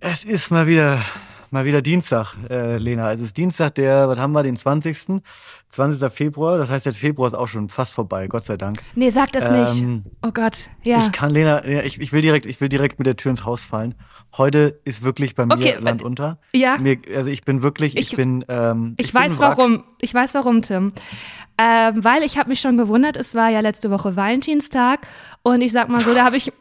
Es ist mal wieder, mal wieder Dienstag, äh, Lena. Es ist Dienstag, der, was haben wir, den 20. 20. Februar. Das heißt, der Februar ist auch schon fast vorbei, Gott sei Dank. Nee, sag das Ähm, nicht. Oh Gott, ja. Ich kann, Lena, ich, ich will direkt, ich will direkt mit der Tür ins Haus fallen. Heute ist wirklich bei mir Okay, Land unter. ja. Mir, also ich bin wirklich, ich, Ich- bin, ähm, Ich, bin weiß Wrack. warum. Ich weiß warum, Tim. Ähm, weil ich habe mich schon gewundert, es war ja letzte Woche Valentinstag und ich sag mal so, da habe ich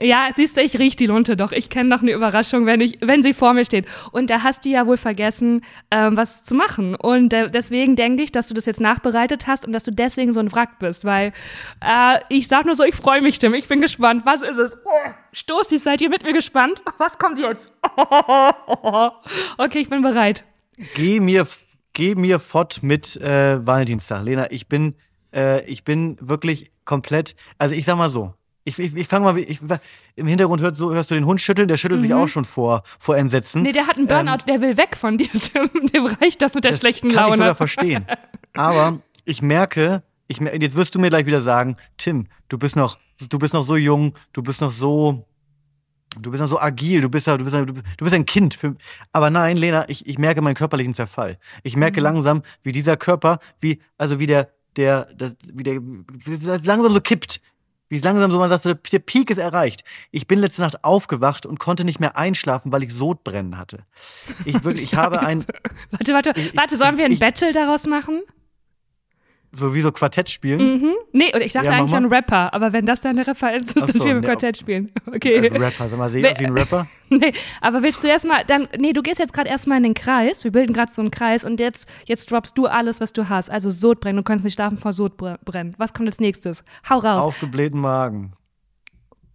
ja, siehst du, ich riech die Lunte doch. Ich kenne doch eine Überraschung, wenn ich, wenn sie vor mir steht. Und da hast du ja wohl vergessen, ähm, was zu machen. Und äh, deswegen denke ich, dass du das jetzt nachbereitet hast und dass du deswegen so ein Wrack bist, weil äh, ich sag nur so, ich freue mich, Tim. Ich bin gespannt. Was ist es? Oh, Stoßi, seid ihr mit mir gespannt? Was kommt jetzt? okay, ich bin bereit. Geh mir, geh mir fort mit äh, Valentinstag. Lena, ich bin, äh, ich bin wirklich komplett, also ich sag mal so, ich, ich, ich fange mal, ich, im Hintergrund hört, so, hörst du den Hund schütteln, der schüttelt sich auch schon vor, vor Entsetzen. Mhm. Nee, der hat einen Burnout, der will weg von dir, Tim. Dem reicht das mit der Das schlechten kann ich Laune. sogar verstehen. Aber ich merke, ich, jetzt wirst du mir gleich wieder sagen, Tim, du bist noch, du bist noch so jung, du bist noch so, du bist noch so agil, du bist ja, du bist ja, du bist ein Kind. Für, aber nein, Lena, ich, ich merke meinen körperlichen Zerfall. Ich merke Mhm. langsam, wie dieser Körper, wie, also wie der, der, das, wie der, langsam so kippt. Wie es langsam so, man sagt, so, der Peak ist erreicht. Ich bin letzte Nacht aufgewacht und konnte nicht mehr einschlafen, weil ich Sodbrennen hatte. Ich wirklich, ich habe ein, Warte, warte, Ich- warte, sollen wir ein Battle daraus machen? So wie so Quartett spielen. Mhm. Nee, oder ich dachte Ja, eigentlich an Rapper, aber wenn das deine Referenz ist, Ach dann so, wir nee, Quartett spielen. Okay. Als Rapper, sag mal, sehe ich aus wie ein Rapper? Nee, aber willst du erstmal, dann, nee, du gehst jetzt gerade erstmal in den Kreis, wir bilden gerade so einen Kreis und jetzt, jetzt droppst du alles, was du hast. Also Sodbrennen, du kannst nicht schlafen vor Sodbrennen. Was kommt als nächstes? Hau raus. Aufgeblähten Magen.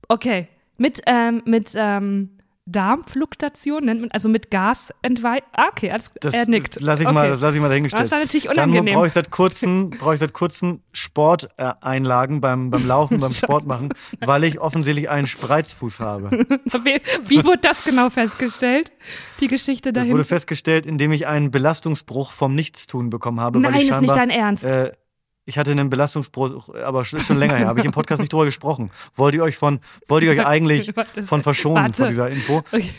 Okay. Mit, ähm, mit, ähm, Darmfluktuation nennt man, also mit Gasentwei. Ah, okay, alles, Das er nickt. lass ich okay. mal, das lass ich mal dahingestellt. Das war natürlich Dann unangenehm. brauche ich seit kurzem, brauche ich seit kurzem Sporteinlagen beim, beim Laufen, beim Sport machen, weil ich offensichtlich einen Spreizfuß habe. Wie, wurde das genau festgestellt? Die Geschichte Das dahin. wurde festgestellt, indem ich einen Belastungsbruch vom Nichtstun bekommen habe. weil Nein, ich ist nicht dein Ernst. Äh, ich hatte einen Belastungsbruch, aber schon länger her. Habe ich im Podcast nicht drüber gesprochen. Wollt ihr euch von, wollt ihr euch eigentlich von verschonen warte. von dieser Info? Okay.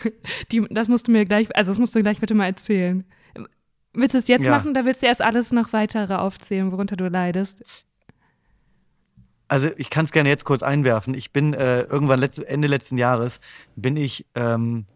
Die, das musst du mir gleich, also das musst du gleich bitte mal erzählen. Willst du es jetzt Ja. machen, oder willst du erst alles noch weitere aufzählen, worunter du leidest? Also ich kann es gerne jetzt kurz einwerfen. Ich bin äh, irgendwann letzt, Ende letzten Jahres bin ich ähm,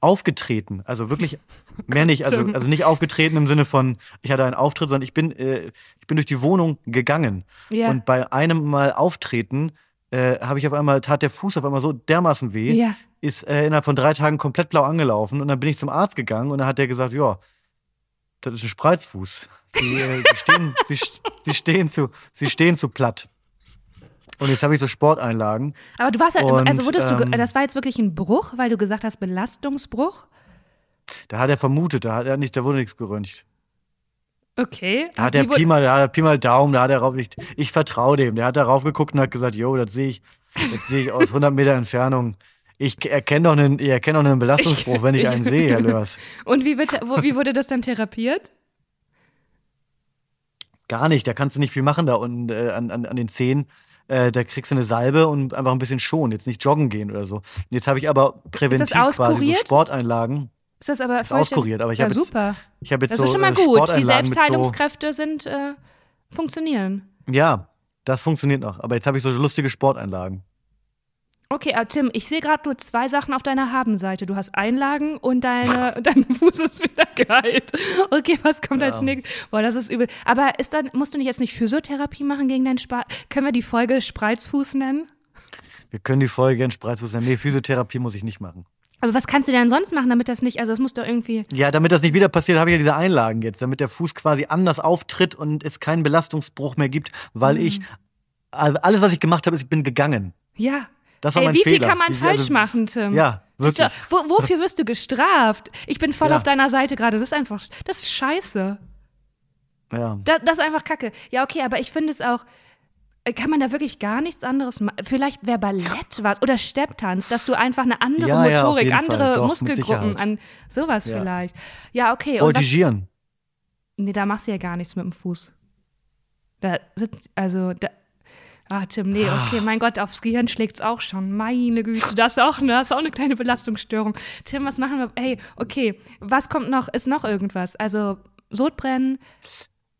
aufgetreten. Also wirklich mehr nicht. Also, also nicht aufgetreten im Sinne von, ich hatte einen Auftritt, sondern ich bin, äh, ich bin durch die Wohnung gegangen. Ja. Und bei einem Mal Auftreten äh, habe ich auf einmal, tat der Fuß auf einmal so dermaßen weh, Ja. ist äh, innerhalb von drei Tagen komplett blau angelaufen. Und dann bin ich zum Arzt gegangen und dann hat der gesagt, ja, das ist ein Spreizfuß. Sie, äh, sie, stehen, sie, sie, stehen zu, sie stehen zu platt. Und jetzt habe ich so Sporteinlagen. Aber du warst ja, Und, also wurdest du, ähm, das war jetzt wirklich ein Bruch, weil du gesagt hast, Belastungsbruch? Da hat er vermutet, da hat er nicht, da wurde nichts geröntgt. Okay. Da hat er Pi mal, da hat er Pi mal Daumen, da hat er rauf, ich, ich vertraue dem. Der hat da rauf geguckt und hat gesagt, jo, das sehe ich, das sehe ich aus 100 Meter Entfernung. Ich erkenne doch einen, ich erkenne doch einen Belastungsbruch, wenn ich einen sehe, Herr Lörs. Und wie, wird, wo, wie wurde das dann therapiert? Gar nicht, da kannst du nicht viel machen da unten äh, an, an, an den Zehen. Äh, da kriegst du eine Salbe und einfach ein bisschen schonen, jetzt nicht joggen gehen oder so. Jetzt habe ich aber präventiv quasi so? Sporteinlagen. Ist das aber Ist auskuriert, aber ich ja, habe jetzt, super. ich habe jetzt Das so ist schon mal äh, gut. Die mit so, Selbstheilungskräfte sind, äh, funktionieren. Ja, das funktioniert noch. Aber jetzt habe ich so lustige Sporteinlagen. Okay, aber Tim, ich sehe gerade nur zwei Sachen auf deiner Habenseite. Du hast Einlagen und deine, dein Fuß ist wieder geheilt. Okay, was kommt als Ja. nächstes? Boah, das ist übel. Aber ist dann, musst du nicht jetzt nicht Physiotherapie machen gegen deinen Spar? Können wir die Folge Spreizfuß nennen? Wir können die Folge in Spreizfuß nennen. Nee, Physiotherapie muss ich nicht machen. Aber was kannst du denn sonst machen, damit das nicht, also das muss doch irgendwie. Ja, damit das nicht wieder passiert, habe ich ja diese Einlagen jetzt, damit der Fuß quasi anders auftritt und es keinen Belastungsbruch mehr gibt, weil Mhm. ich also alles, was ich gemacht habe, ist, ich bin gegangen. Ja. Das war Ey, mein wie viel Fehler. kann man Wie- falsch also- machen, Tim? Ja, wirklich. doch, wo, wofür wirst du gestraft? Ich bin voll Ja. auf deiner Seite gerade. Das ist einfach, das ist scheiße. Ja. Das, das ist einfach kacke. Ja, okay, aber ich finde es auch, äh, kann man da wirklich gar nichts anderes machen? Vielleicht wäre Ballett was oder Stepptanz, dass du einfach eine andere Ja, ja, Motorik, Fall. andere Doch, Muskelgruppen an sowas Ja. vielleicht. Ja, okay. Und was, Voltigieren. nee, da machst du ja gar nichts mit dem Fuß. Da sitzt, also, da, Ah, Tim, nee, okay, mein Gott, aufs Gehirn schlägt's auch schon. Meine Güte, das ist auch, das ist auch eine kleine Belastungsstörung. Tim, was machen wir? Hey, okay, was kommt noch? Ist noch irgendwas? Also, Sodbrennen,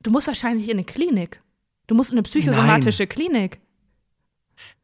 du musst wahrscheinlich in eine Klinik. Du musst in eine psychosomatische Klinik.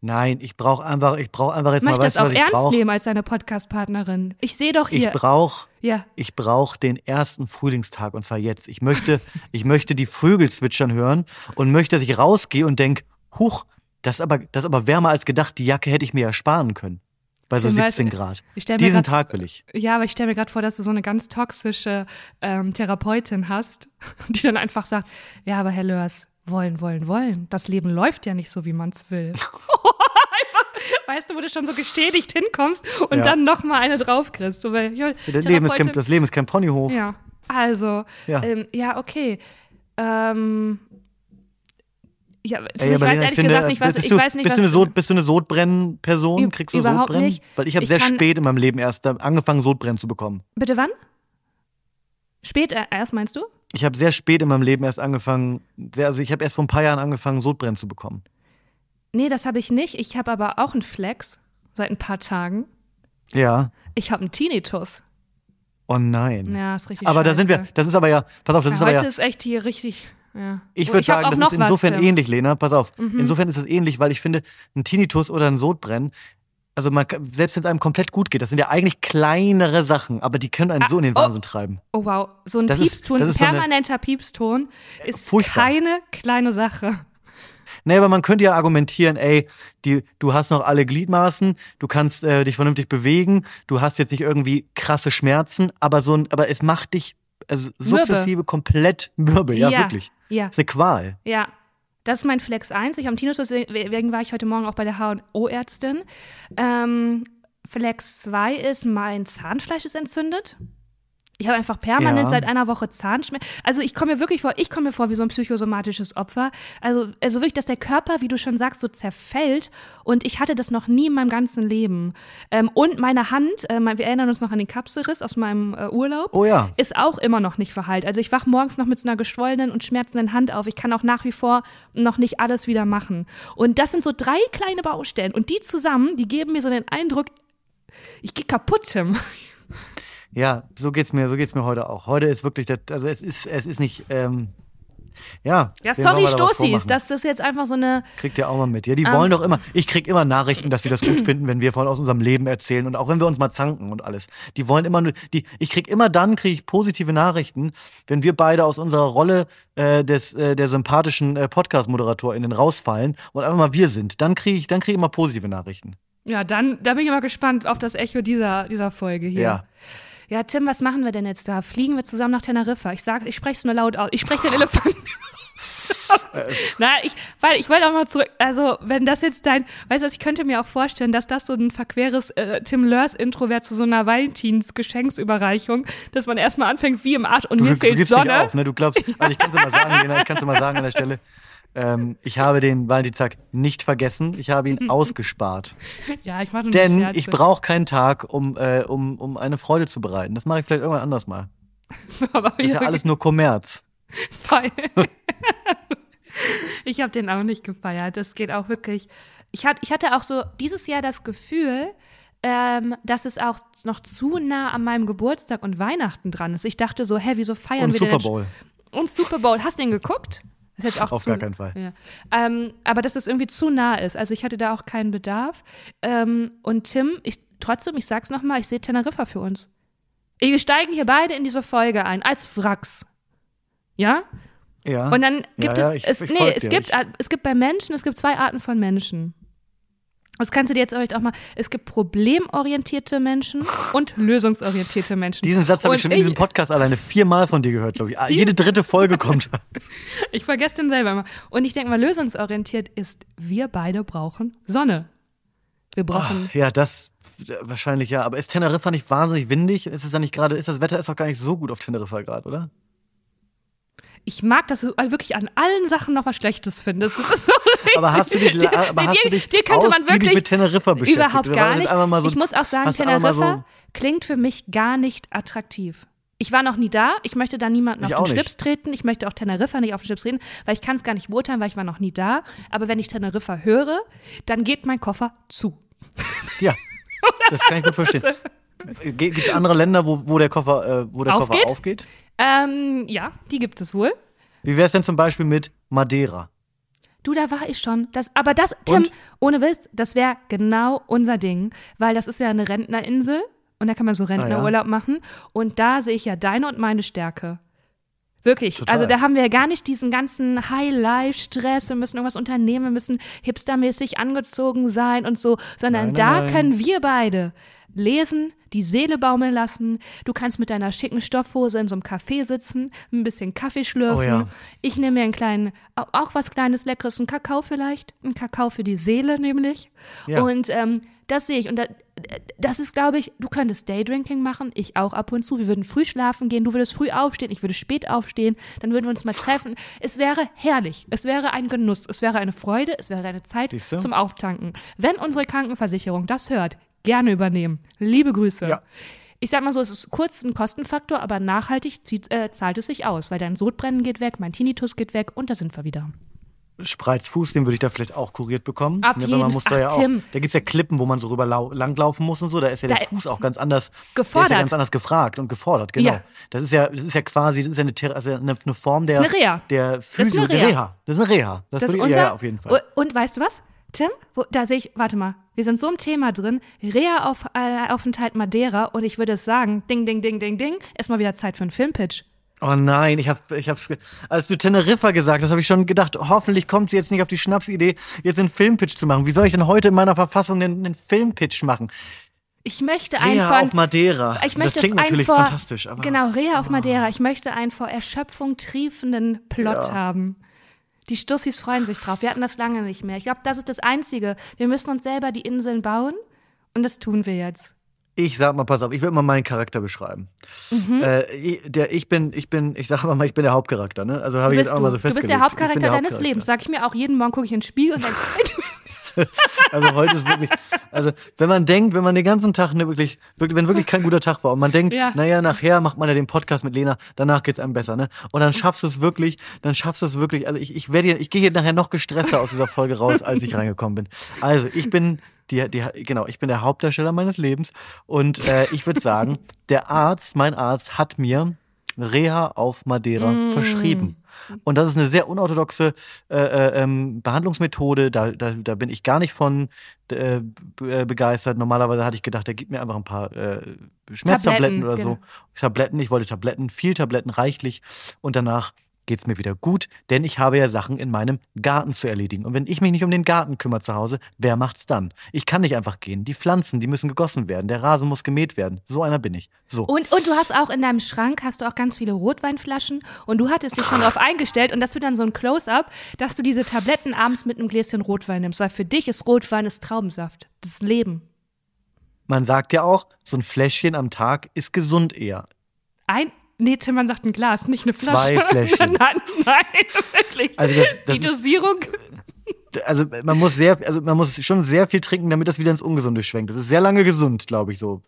Nein, ich brauche einfach, ich brauche einfach jetzt Mach mal, ich das weißt du, auch was ernst brauche? nehmen als deine Podcast-Partnerin? Ich sehe doch hier. Ich brauche ja, ich brauche den ersten Frühlingstag und zwar jetzt. Ich möchte, ich möchte die Vögel zwitschern hören und möchte, dass ich rausgehe und denke, huch, das ist aber, das ist aber wärmer als gedacht. Die Jacke hätte ich mir ja sparen können. Bei so Tim, weißt- 17 Grad. Diesen grad- Tag will ich. ja, aber ich stelle mir gerade vor, dass du so eine ganz toxische ähm, Therapeutin hast, die dann einfach sagt, ja, aber Herr Lörs, wollen, wollen, wollen. Das Leben läuft ja nicht so, wie man es will. einfach, weißt du, wo du schon so gestätigt hinkommst und Ja. dann noch mal eine draufkriegst. So, weil, ja, Das Leben, ist kein, das Leben ist kein Ponyhof. Ja, also, Ja. ähm, ja, okay. Ähm, ja, Ey, ich weiß ehrlich ich finde, gesagt nicht, was, bist, ich du, weiß nicht, bist, was du eine Sod, bist du eine Sodbrennen-Person? Kriegst du überhaupt Sodbrennen? nicht. Weil ich habe Ich sehr spät in meinem Leben erst da angefangen, Sodbrennen zu bekommen. Bitte wann? Spät äh, erst, meinst du? Ich habe sehr spät in meinem Leben erst angefangen, sehr, also ich habe erst vor ein paar Jahren angefangen, Sodbrennen zu bekommen. Nee, das habe ich nicht. Ich habe aber auch einen Flex seit ein paar Tagen. Ja. Ich habe einen Tinnitus. Oh nein. Ja, ist richtig aber da sind wir, scheiße. das ist aber ja, pass auf, das Ja, ist aber heute ja, ist echt hier richtig. Ja. ich Oh, würde sagen, das ist insofern was, ähnlich, Lena, pass auf. Mhm. Insofern ist es ähnlich, weil ich finde, ein Tinnitus oder ein Sodbrennen, also man, selbst wenn es einem komplett gut geht, das sind ja eigentlich kleinere Sachen, aber die können einen Ah, so in den oh. Wahnsinn treiben. Oh wow, so ein Das ist- Piepston, das ist so eine- permanenter Piepston ist furchtbar. keine kleine Sache. Nee, aber man könnte ja argumentieren, ey, die, du hast noch alle Gliedmaßen, du kannst äh, dich vernünftig bewegen, du hast jetzt nicht irgendwie krasse Schmerzen, aber so ein, aber es macht dich also sukzessive komplett mürbe, ja, wirklich. Ja, Das ist eine Qual. ja. Das ist mein Flex 1. Ich habe einen Tinnitus, deswegen war ich heute Morgen auch bei der H&O-Ärztin. Ähm, Flex 2 ist, mein Zahnfleisch ist entzündet. Ich habe einfach permanent Ja. seit einer Woche Zahnschmerzen. Also ich komme mir wirklich vor, ich komme mir vor wie so ein psychosomatisches Opfer. Also, also wirklich, dass der Körper, wie du schon sagst, so zerfällt. Und ich hatte das noch nie in meinem ganzen Leben. Ähm, und meine Hand, äh, wir erinnern uns noch an den Kapselriss aus meinem äh, Urlaub Oh ja. ist auch immer noch nicht verheilt. Also ich wach morgens noch mit so einer geschwollenen und schmerzenden Hand auf. Ich kann auch nach wie vor noch nicht alles wieder machen. Und das sind so drei kleine Baustellen. Und die zusammen, die geben mir so den Eindruck, ich gehe kaputt, Tim. Ja, so geht's mir, so geht's mir heute auch. Heute ist wirklich, das, also es ist, es ist nicht, ähm, ja. Ja, sorry, da Stoßis, dass das jetzt einfach so eine. Kriegt ihr auch mal mit. Ja, die Ähm. wollen doch immer. Ich krieg immer Nachrichten, dass sie das gut finden, wenn wir von aus unserem Leben erzählen und auch wenn wir uns mal zanken und alles. Die wollen immer nur. Die, ich krieg immer dann kriege ich positive Nachrichten, wenn wir beide aus unserer Rolle äh, des äh, der sympathischen äh, Podcast-ModeratorInnen rausfallen und einfach mal wir sind. Dann kriege ich, dann kriege ich immer positive Nachrichten. Ja, dann, da bin ich mal gespannt auf das Echo dieser, dieser Folge hier. Ja. Ja, Tim, was machen wir denn jetzt da? Fliegen wir zusammen nach Teneriffa? Ich sag, ich spreche es nur laut aus. Ich spreche den Elefanten. Nein, ich, weil ich wollte auch mal zurück. Also, wenn das jetzt dein, weißt du was, ich könnte mir auch vorstellen, dass das so ein verqueres äh, Tim Lörs Intro wäre zu so einer Valentins-Geschenksüberreichung, dass man erstmal anfängt wie im Arsch und Du, mir du fehlt gibst Sonne. auf, ne? Du glaubst, also ich kann es dir mal sagen, Lena, ich kann es dir mal sagen an der Stelle. Ähm, ich habe den Valentinstag nicht vergessen, ich habe ihn ausgespart. Ja, ich mache nur Denn Scherze. ich brauche keinen Tag, um, äh, um, um eine Freude zu bereiten. Das mache ich vielleicht irgendwann anders mal. Aber Das ist ja alles nur Kommerz. ich habe den auch nicht gefeiert. Das geht auch wirklich. Ich, hat, ich hatte auch so dieses Jahr das Gefühl, ähm, dass es auch noch zu nah an meinem Geburtstag und Weihnachten dran ist. Ich dachte so, hä, wieso feiern Und wir Super Bowl. jetzt- Und Super Bowl. Hast du ihn geguckt? Das Auf zu, gar keinen Fall. Ja. Ähm, aber dass es irgendwie zu nah ist. Also ich hatte da auch keinen Bedarf. Ähm, und Tim, ich trotzdem, ich sag's nochmal, ich sehe Teneriffa für uns. Wir steigen hier beide in diese Folge ein, als Wracks. Ja? Ja. Und dann gibt ja, es, ich- es, ich nee, es dir. gibt, es gibt bei Menschen, es gibt zwei Arten von Menschen. Das kannst du dir jetzt vielleicht auch mal, es gibt problemorientierte Menschen und lösungsorientierte Menschen. Diesen Satz habe ich schon in diesem Podcast alleine viermal von dir gehört, glaube ich. Ah, Jede dritte Folge kommt. Ich vergesse den selber immer. Und ich denke mal, lösungsorientiert ist, wir beide brauchen Sonne. Wir brauchen, ja, das äh, wahrscheinlich ja. Aber ist Teneriffa nicht wahnsinnig windig? Ist es da nicht gerade, ist das Wetter ist doch gar nicht so gut auf Teneriffa gerade, oder? Ich mag, dass du wirklich an allen Sachen noch was Schlechtes findest. Das ist so Aber hast du dich, aber Nee, hast dir- du dich dir könnte man wirklich mit Teneriffa beschäftigt? Überhaupt gar nicht. so, ich muss auch sagen, Teneriffa so- klingt für mich gar nicht attraktiv. Ich war noch nie da. Ich möchte da niemanden Ich auf den. Schlips treten. Ich möchte auch Teneriffa nicht auf den Schlips treten, weil ich kann es gar nicht beurteilen, weil ich war noch nie da. Aber wenn ich Teneriffa höre, dann geht mein Koffer zu. Ja, das kann ich gut verstehen. Gibt es andere Länder, wo, wo der Koffer, äh, wo der Aufgeht? Koffer aufgeht? Ähm, ja, die gibt es wohl. Wie wäre es denn zum Beispiel mit Madeira? Du, da war ich schon. Das, aber das, Tim, Und? ohne Witz, das wäre genau unser Ding, weil das ist ja eine Rentnerinsel und da kann man so Rentnerurlaub machen und da sehe ich ja deine und meine Stärke. Wirklich. Total. Also da haben wir ja gar nicht diesen ganzen High-Life-Stress, wir müssen irgendwas unternehmen, wir müssen hipstermäßig angezogen sein und so, sondern Nein, nein, da nein. können wir beide lesen, die Seele baumeln lassen. Du kannst mit deiner schicken Stoffhose in so einem Café sitzen, ein bisschen Kaffee schlürfen. Oh ja. Ich nehme mir einen kleinen, au- auch was Kleines, Leckeres, einen Kakao vielleicht. Einen Kakao für die Seele nämlich. Ja. Und ähm, das sehe ich. Und da, das ist, glaube ich, du könntest Daydrinking machen, ich auch ab und zu. Wir würden früh schlafen gehen, du würdest früh aufstehen, ich würde spät aufstehen, dann würden wir uns mal treffen. Es wäre herrlich. Es wäre ein Genuss. Es wäre eine Freude. Es wäre eine Zeit zum Auftanken. Wenn unsere Krankenversicherung das hört, gerne übernehmen. Liebe Grüße. Ja. Ich sag mal so, es ist kurz ein Kostenfaktor, aber nachhaltig zieht, äh, zahlt es sich aus, weil dein Sodbrennen geht weg, mein Tinnitus geht weg und da sind wir wieder. Spreizfuß, den würde ich da vielleicht auch kuriert bekommen. Auf ja, weil jeden man muss da Ach, ja auch, Tim. da gibt es ja Klippen, wo man so rüber lau- langlaufen muss und so. Da ist ja der Da- Fuß auch ganz anders Der ist Gefordert. ja ganz anders gefragt und gefordert, genau. Ja. Das ist ja, das ist ja quasi, das ist ja eine, also eine, eine Form der, Das ist eine Reha. der ist eine Physio, der Reha. Reha. Das ist eine Reha. Das, Das ist unser, ja, ja, auf jeden Fall. Und, und weißt du was, Tim? Wo, da sehe ich, warte mal, wir sind so im Thema drin, Reha-Aufenthalt Madeira und ich würde sagen, ding, ding, ding, ding, ding, erstmal wieder Zeit für einen Filmpitch. Oh nein, ich hab, ich hab's, als du Teneriffa gesagt hast, habe ich schon gedacht, hoffentlich kommt sie jetzt nicht auf die Schnapsidee, jetzt einen Filmpitch zu machen. Wie soll ich denn heute in meiner Verfassung einen, einen Filmpitch machen? Ich möchte Reha einfach. auf Madeira. Ich möchte das klingt natürlich vor, fantastisch, aber Genau, Reha auf Madeira. Ich möchte einen vor Erschöpfung triefenden Plot Ja. haben. Die Stussis freuen sich drauf. Wir hatten das lange nicht mehr. Ich glaube, das ist das Einzige. Wir müssen uns selber die Inseln bauen und das tun wir jetzt. Ich sag mal, pass auf, ich will mal meinen Charakter beschreiben. Mhm. Äh, ich, der, ich bin, ich bin, ich sag mal, ich bin der Hauptcharakter, ne? Also habe Du ich bist, jetzt auch du. mal so du festgelegt. bist der Hauptcharakter der deines Hauptcharakter. Lebens. Sag ich mir auch jeden Morgen, gucke ich in den Spiegel und denke, Also heute ist wirklich, also wenn man denkt, wenn man den ganzen Tag ne, wirklich, wirklich, wenn wirklich kein guter Tag war und man denkt, Ja. naja, nachher macht man ja den Podcast mit Lena, danach geht's einem besser, ne? Und dann schaffst du es wirklich, dann schaffst du es wirklich, also ich, ich werde hier, ich gehe hier nachher noch gestresster aus dieser Folge raus, als ich reingekommen bin. Also ich bin die, die, genau, ich bin der Hauptdarsteller meines Lebens und äh, ich würde sagen, der Arzt, mein Arzt, hat mir Reha auf Madeira Mm. verschrieben. Und das ist eine sehr unorthodoxe äh, äh, ähm, Behandlungsmethode. Da, da, da bin ich gar nicht von äh, äh, begeistert. Normalerweise hatte ich gedacht, der gibt mir einfach ein paar äh, Schmerztabletten Tabletten, oder so. genau. Tabletten, ich wollte Tabletten, viel Tabletten, reichlich. Und danach geht's mir wieder gut, denn ich habe ja Sachen in meinem Garten zu erledigen. Und wenn ich mich nicht um den Garten kümmere zu Hause, wer macht's dann? Ich kann nicht einfach gehen. Die Pflanzen, die müssen gegossen werden. Der Rasen muss gemäht werden. So einer bin ich. So. Und, und du hast auch in deinem Schrank hast du auch ganz viele Rotweinflaschen und du hattest dich schon darauf eingestellt und das wird dann so ein Close-up, dass du diese Tabletten abends mit einem Gläschen Rotwein nimmst, weil für dich ist Rotwein ist Traubensaft, das ist Leben. Man sagt ja auch, so ein Fläschchen am Tag ist gesund eher. Ein, nee, Tim, sagt ein Glas, nicht eine Flasche. Zwei Fläschchen. nein, nein, wirklich. Also das, das Die ist, Dosierung. also man muss sehr, also man muss schon sehr viel trinken, damit das wieder ins Ungesunde schwenkt. Das ist sehr lange gesund, glaube ich so.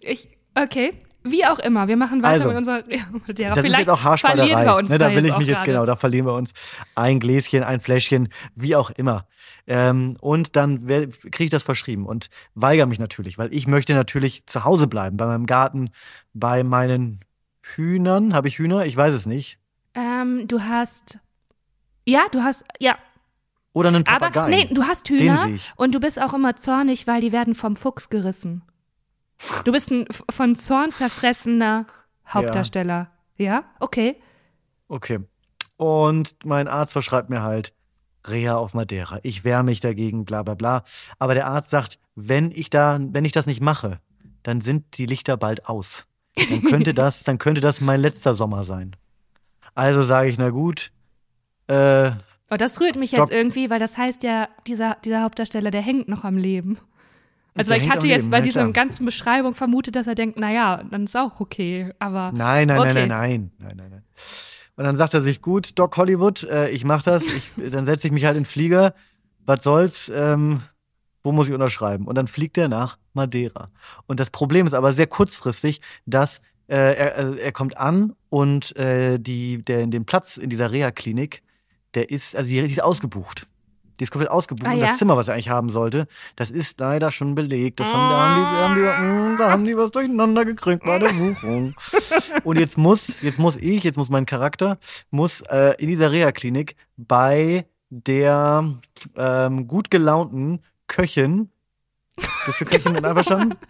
Ich, okay. Wie auch immer, wir machen weiter Also, mit unserer. Ja. Das ist Vielleicht jetzt auch verlieren wir uns ne, da da will ich mich jetzt gerade. genau, da verlieren wir uns ein Gläschen, ein Fläschchen, wie auch immer. Ähm, und dann kriege ich das verschrieben und weigere mich natürlich, weil ich möchte natürlich zu Hause bleiben, bei meinem Garten, bei meinen Hühnern. Habe ich Hühner? Ich weiß es nicht. Ähm, du hast. Ja, du hast. Ja, Oder einen aber Papagei. nee, du hast Hühner und du bist auch immer zornig, weil die werden vom Fuchs gerissen. Du bist ein von Zorn zerfressener Hauptdarsteller. Ja? Okay. Okay. Und mein Arzt verschreibt mir halt Reha auf Madeira. Ich wehre mich dagegen, bla bla bla. Aber der Arzt sagt, wenn ich da, wenn ich das nicht mache, dann sind die Lichter bald aus. Dann könnte das, dann könnte das mein letzter Sommer sein. Also sage ich, na gut. Äh, Oh, das rührt mich jetzt irgendwie, weil das heißt ja, dieser, dieser Hauptdarsteller, der hängt noch am Leben. Also ich hatte jetzt Leben, bei dieser ganzen Beschreibung vermutet, dass er denkt, naja, dann ist auch okay. Aber nein, nein, Okay. nein, nein, nein, nein, nein, nein. Und dann sagt er sich, gut, Doc Hollywood, äh, ich mach das. Ich, dann setze ich mich halt in den Flieger. Was soll's? Ähm, wo muss ich unterschreiben? Und dann fliegt er nach Madeira. Und das Problem ist aber sehr kurzfristig, dass äh, er, also er kommt an und äh, die, der, den Platz in dieser Reha-Klinik, der ist, also die, die ist ausgebucht. Die ist komplett ausgebucht. Ah, und ja? das Zimmer, was er eigentlich haben sollte, das ist leider schon belegt. Das haben, da, haben die, haben die, mh, da haben die was durcheinander gekriegt bei der Buchung. und jetzt muss, jetzt muss ich, jetzt muss mein Charakter, muss äh, in dieser Reha-Klinik bei der ähm, gut gelaunten Köchin. Bist du Köchin mit einverstanden?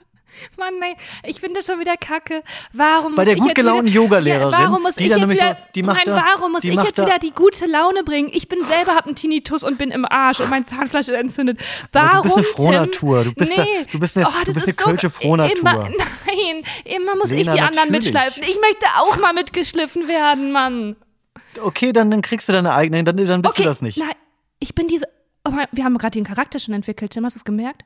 Mann, nein, ich finde das schon wieder kacke. Warum Bei muss der ich gut jetzt gelaunten wieder, Yogalehrerin, Ja, warum muss die ich jetzt wieder, so- die macht nein, da- warum muss ich jetzt wieder die gute Laune bringen? Ich bin selber, hab einen Tinnitus und bin im Arsch und mein Zahnfleisch ist entzündet. Warum, Aber du bist eine? Frohnatur. Du bist, nee. da, du bist eine, Oh, du das bist eine ist so- kölsche Frohnatur. Immer, nein, immer muss ich Lena, die anderen natürlich. mitschleifen. Ich möchte auch mal mitgeschliffen werden, Mann. Okay, dann, dann kriegst du deine eigene, dann, dann bist Okay, du das nicht. nein, ich bin diese. Oh, wir haben gerade den Charakter schon entwickelt, Tim, hast du es gemerkt?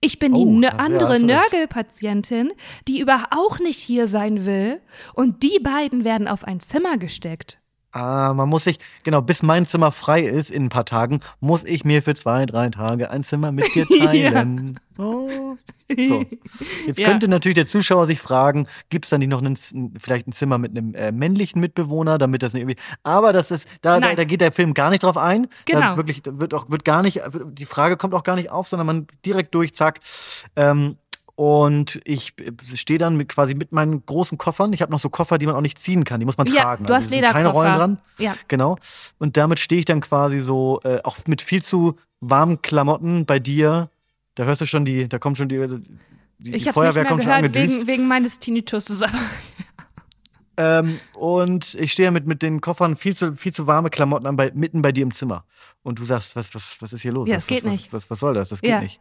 Ich bin die Oh, ja, andere recht. Nörgelpatientin, die über auch nicht hier sein will. Und die beiden werden auf ein Zimmer gesteckt. Ah, man muss sich, genau, bis mein Zimmer frei ist in ein paar Tagen, muss ich mir für zwei, drei Tage ein Zimmer mit dir teilen. oh. So. Jetzt Ja. könnte natürlich der Zuschauer sich fragen, gibt es da nicht noch einen, vielleicht ein Zimmer mit einem äh, männlichen Mitbewohner, damit das nicht irgendwie. Aber das ist, da, da, da geht der Film gar nicht drauf ein. Da Genau. wirklich, da wird auch, wird gar nicht, die Frage kommt auch gar nicht auf, sondern man direkt durch, zack. Ähm, und ich stehe dann mit, quasi mit meinen großen Koffern. Ich habe noch so Koffer, die man auch nicht ziehen kann. Die muss man Ja, tragen. du hast es sind keine Lederkoffer. Rollen dran. Ja. Genau. Und damit stehe ich dann quasi so, äh, auch mit viel zu warmen Klamotten bei dir. Da hörst du schon die, da kommt schon die, die, Ich die es Feuerwehr nicht mehr kommt schon angedüst. wegen, wegen meines Tinnituses. aber- Ähm, und ich stehe mit, mit den Koffern viel zu, viel zu warme Klamotten an, bei, mitten bei dir im Zimmer. Und du sagst, was, was, was ist hier los? Ja, was, es geht was, nicht. Was, was, was soll das? Das geht Ja. nicht.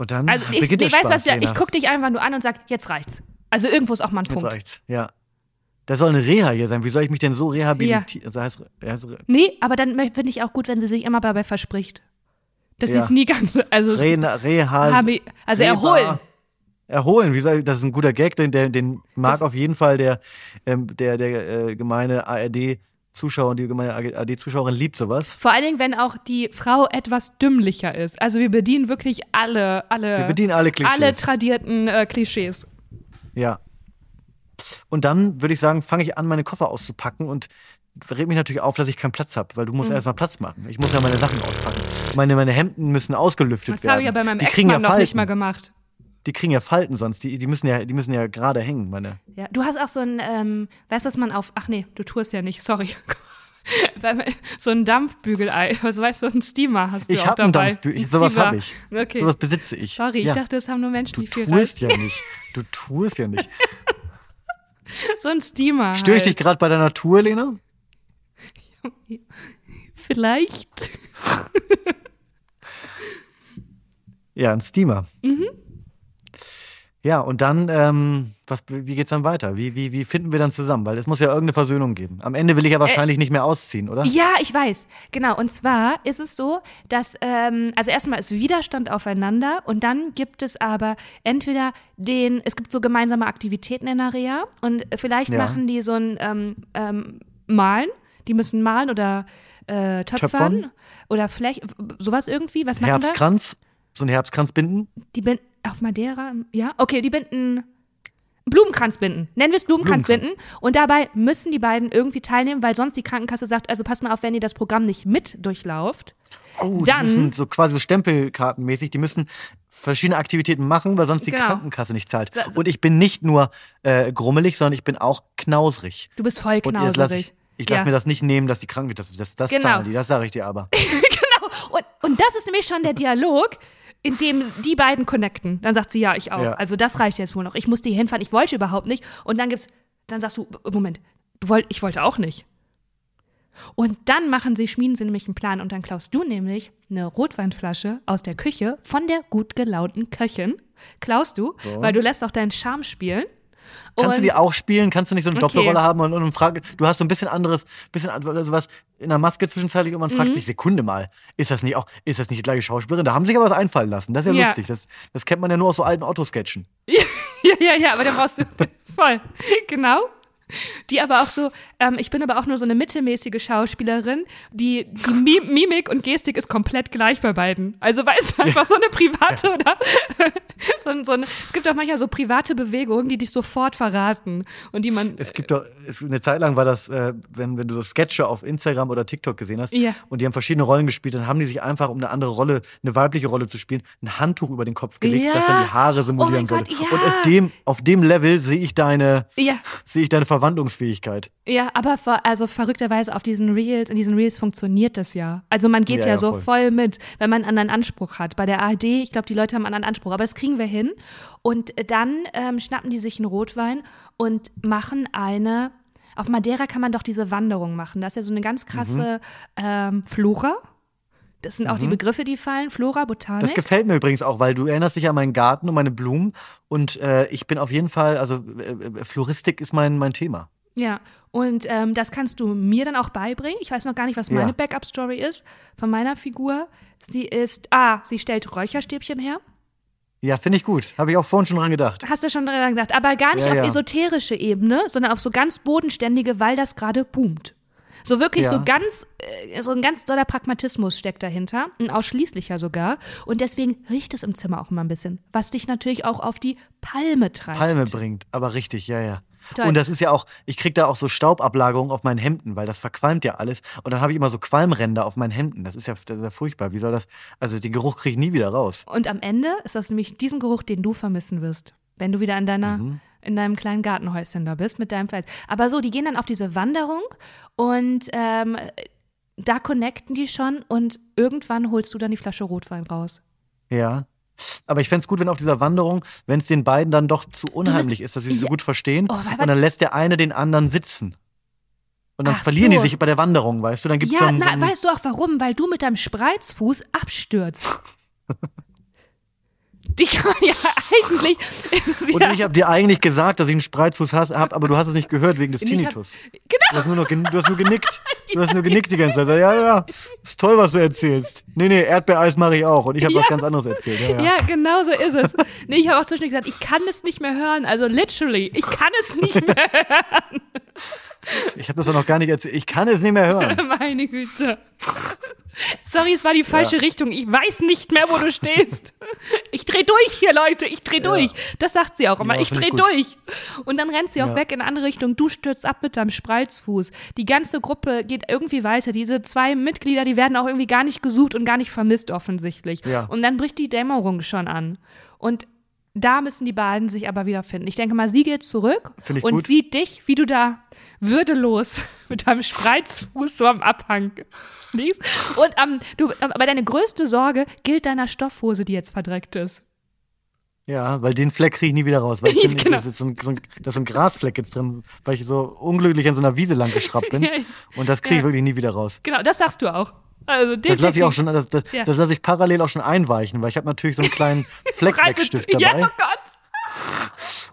Und dann Also ich, beginnt nee, der weißt du was, Spaß, ja, ich gucke dich einfach nur an und sag, jetzt reicht's. Also irgendwo ist auch mal ein Jetzt Punkt. reicht's. Ja. Da soll eine Reha hier sein. Wie soll ich mich denn so rehabilitieren? Also heißt, heißt, Nee, aber dann finde ich auch gut, wenn sie sich immer dabei verspricht. Dass sie Ja. es nie ganz, also, Re, Reha, habe, also Reha- erholen. Erholen, wie soll ich, das ist ein guter Gag, den, den, den mag Das- auf jeden Fall der, ähm, der, der äh, gemeine ARD-Zuschauer und die gemeine ARD-Zuschauerin liebt sowas. Vor allen Dingen, wenn auch die Frau etwas dümmlicher ist. Also wir bedienen wirklich alle, alle, Wir bedienen alle Klischees. alle tradierten äh, Klischees. Ja. Und dann würde ich sagen, fange ich an, meine Koffer auszupacken und reg mich natürlich auf, dass ich keinen Platz habe, weil du Mhm. musst erstmal Platz machen. Ich muss ja meine Sachen auspacken. Meine, meine Hemden müssen ausgelüftet Das werden. habe ich ja bei meinem kriegen ja Ex-Mann noch nicht mal gemacht. Die kriegen ja Falten sonst. Die, die müssen ja, die müssen ja gerade hängen, meine. Ja, du hast auch so ein, ähm, weißt du, was man auf, ach nee, du tust ja nicht, sorry. So ein Dampfbügelei, also weißt du, so ein Steamer hast du Ich auch habe einen dabei. Dampfbügel. Ein Sowas Steamer. habe ich. Okay. Sowas besitze ich. Sorry, ja. ich dachte, das haben nur Menschen, Du die viel tust reisen. ja nicht. Du tust ja nicht. So ein Steamer. Störe ich halt. dich gerade bei deiner Tour, Lena? Vielleicht. Ja, ein Steamer. Mhm. Ja, und dann, ähm, was, wie geht's dann weiter? Wie, wie, wie finden wir dann zusammen? Weil es muss ja irgendeine Versöhnung geben. Am Ende will ich ja wahrscheinlich nicht mehr ausziehen, oder? Äh, Ja, ich weiß. Genau. Und zwar ist es so, dass, ähm, also erstmal ist Widerstand aufeinander und dann gibt es aber entweder den, es gibt so gemeinsame Aktivitäten in der Reha und vielleicht Ja. machen die so ein ähm, ähm, Malen. Die müssen malen oder äh, töpfern, Töpfern? oder vielleicht sowas irgendwie. Was machen da? Herbstkranz? So ein Herbstkranz binden? Die binden auf Madeira, ja? Okay, die binden Blumenkranz binden. Nennen wir es Blumenkranz, Blumenkranz. binden. Und dabei müssen die beiden irgendwie teilnehmen, weil sonst die Krankenkasse sagt, also passt mal auf, wenn ihr das Programm nicht mit durchlauft. Oh, Dann- die müssen so quasi so Stempelkartenmäßig, die müssen verschiedene Aktivitäten machen, weil sonst die Genau. Krankenkasse nicht zahlt. So- so- Und ich bin nicht nur äh, grummelig, sondern ich bin auch knausrig. Du bist voll jetzt lass knauserig. ich, ich lasse Ja. mir das nicht nehmen, dass die Krankenkasse, das, das Genau. zahlen die, das sage ich dir aber. genau. Und, und das ist nämlich schon der Dialog, in dem die beiden connecten. Dann sagt sie, ja, ich auch. Ja. Also das reicht jetzt wohl noch. Ich musste hier hinfahren, ich wollte überhaupt nicht. Und dann gibt's, dann sagst du, Moment, du wollt, ich wollte auch nicht. Und dann machen sie, schmieden sie nämlich einen Plan und dann klaust du nämlich eine Rotweinflasche aus der Küche von der gut gelaunten Köchin. Klaust du, So. weil du lässt auch deinen Charme spielen. Kannst du Und- die auch spielen? Kannst du nicht so eine Okay. Doppelrolle haben und, und frage, du hast so ein bisschen anderes, bisschen also was in der Maske zwischenzeitlich und man Mhm. fragt sich, Sekunde mal, ist das nicht auch, ist das nicht die gleiche Schauspielerin? Da haben sich aber was einfallen lassen. Das ist ja, Ja. lustig. Das, das kennt man ja nur aus so alten Otto-Sketchen. Ja, ja, ja, aber dann brauchst du voll. Genau. Die aber auch so, ähm, ich bin aber auch nur so eine mittelmäßige Schauspielerin, die, die Mi Mimik und Gestik ist komplett gleich bei beiden. Also weißt du, einfach so eine private oder so, so eine, es gibt auch manchmal so private Bewegungen, die dich sofort verraten und die man, Es gibt doch, es, eine Zeit lang war das, äh, wenn, wenn du so Sketche auf Instagram oder TikTok gesehen hast Ja. und die haben verschiedene Rollen gespielt, dann haben die sich einfach, um eine andere Rolle, eine weibliche Rolle zu spielen, ein Handtuch über den Kopf gelegt, Ja. das dann die Haare simulieren Oh soll. Ja. Und auf dem, auf dem Level sehe ich deine, ja, sehe ich deine Verwandlungsfähigkeit. Ja, aber ver also verrückterweise auf diesen Reels, in diesen Reels funktioniert das ja. Also man geht Ja, ja, ja, so voll. voll. mit, wenn man einen anderen Anspruch hat. Bei der ARD, ich glaube, die Leute haben einen anderen Anspruch, aber das kriegen wir hin. Und dann ähm, schnappen die sich einen Rotwein und machen eine. Auf Madeira kann man doch diese Wanderung machen. Das ist ja so eine ganz krasse ähm, Flora. Das sind auch die Begriffe, die fallen. Flora, Botanik. Das gefällt mir übrigens auch, weil du erinnerst dich an meinen Garten und meine Blumen und äh, ich bin auf jeden Fall, also äh, äh, Floristik ist mein, mein Thema. Ja, und ähm, das kannst du mir dann auch beibringen. Ich weiß noch gar nicht, was Ja. meine Backup-Story ist von meiner Figur. Sie ist, ah, sie stellt Räucherstäbchen her. Ja, finde ich gut. Habe ich auch vorhin schon dran gedacht. Hast du schon dran gedacht, aber gar nicht Ja, auf ja. esoterische Ebene, sondern auf so ganz bodenständige, weil das gerade boomt. So wirklich Ja. so ganz, äh, so ein ganz doller Pragmatismus steckt dahinter, ein ausschließlicher sogar. Und deswegen riecht es im Zimmer auch immer ein bisschen, was dich natürlich auch auf die Palme treibt. Palme bringt, aber richtig, ja, ja. Toll. Und das ist ja auch, ich krieg da auch so Staubablagerungen auf meinen Hemden, weil das verqualmt ja alles. Und dann habe ich immer so Qualmränder auf meinen Hemden. Das ist ja, das ist ja furchtbar. Wie soll das? Also den Geruch kriege ich nie wieder raus. Und am Ende ist das nämlich diesen Geruch, den du vermissen wirst, wenn du wieder in deiner Mhm. In deinem kleinen Gartenhäuschen da bist mit deinem Feld. Aber so, die gehen dann auf diese Wanderung und ähm, da connecten die schon und irgendwann holst du dann die Flasche Rotwein raus. Ja. Aber ich fänd's gut, wenn auf dieser Wanderung, wenn es den beiden dann doch zu unheimlich ist, dass sie sich so gut verstehen. Oh, und dann lässt der eine den anderen sitzen. Und dann Ach verlieren die so. sich bei der Wanderung, weißt du? Dann gibt's so Ja, so na, ein weißt du auch warum? Weil du mit deinem Spreizfuß abstürzt. Dich man ja eigentlich. Und ja, ich habe dir eigentlich gesagt, dass ich einen Spreizfuß habe, aber du hast es nicht gehört wegen des Ich hab- Tinnitus. genau. Du hast nur noch du hast nur genickt. Du hast nur genickt die ganze Zeit. Ja, ja, ist toll, was du erzählst. Nee, nee, Erdbeereis mache ich auch. Und ich habe was ganz anderes erzählt. Ja, ja. Ja, genau so ist es. Nee, ich habe auch zwischendurch gesagt, ich kann es nicht mehr hören. Also literally, ich kann es nicht mehr hören. Ich habe das doch noch gar nicht erzählt. Ich kann es nicht mehr hören. Meine Güte. Sorry, es war die falsche Richtung. Ich weiß nicht mehr, wo du stehst. Ich dreh durch hier, Leute. Ich dreh durch. Das sagt sie auch immer. Ja, ich dreh ich durch. Und dann rennt sie auch Ja. weg in eine andere Richtung. Du stürzt ab mit deinem Spreizfuß. Die ganze Gruppe geht irgendwie weiter. Diese zwei Mitglieder, die werden auch irgendwie gar nicht gesucht und gar nicht vermisst, offensichtlich. Ja. Und dann bricht die Dämmerung schon an. Und da müssen die beiden sich aber wiederfinden. Ich denke mal, sie geht zurück und gut. sieht dich, wie du da würdelos mit deinem Spreizfuß so am Abhang liegst. Und ähm, du, aber deine größte Sorge gilt deiner Stoffhose, die jetzt verdreckt ist. Ja, weil den Fleck kriege ich nie wieder raus. Weil ich Genau. das ist so ein, so ein, da ist so ein Grasfleck jetzt drin, weil ich so unglücklich an so einer Wiese lang geschraubt bin. Ja. Und das kriege ich Ja. wirklich nie wieder raus. Genau, das sagst du auch. Also Das lasse ich auch schon, das, das, Ja. das lasse ich parallel auch schon einweichen, weil ich habe natürlich so einen kleinen Fleckwegstift Ja, dabei. oh Gott.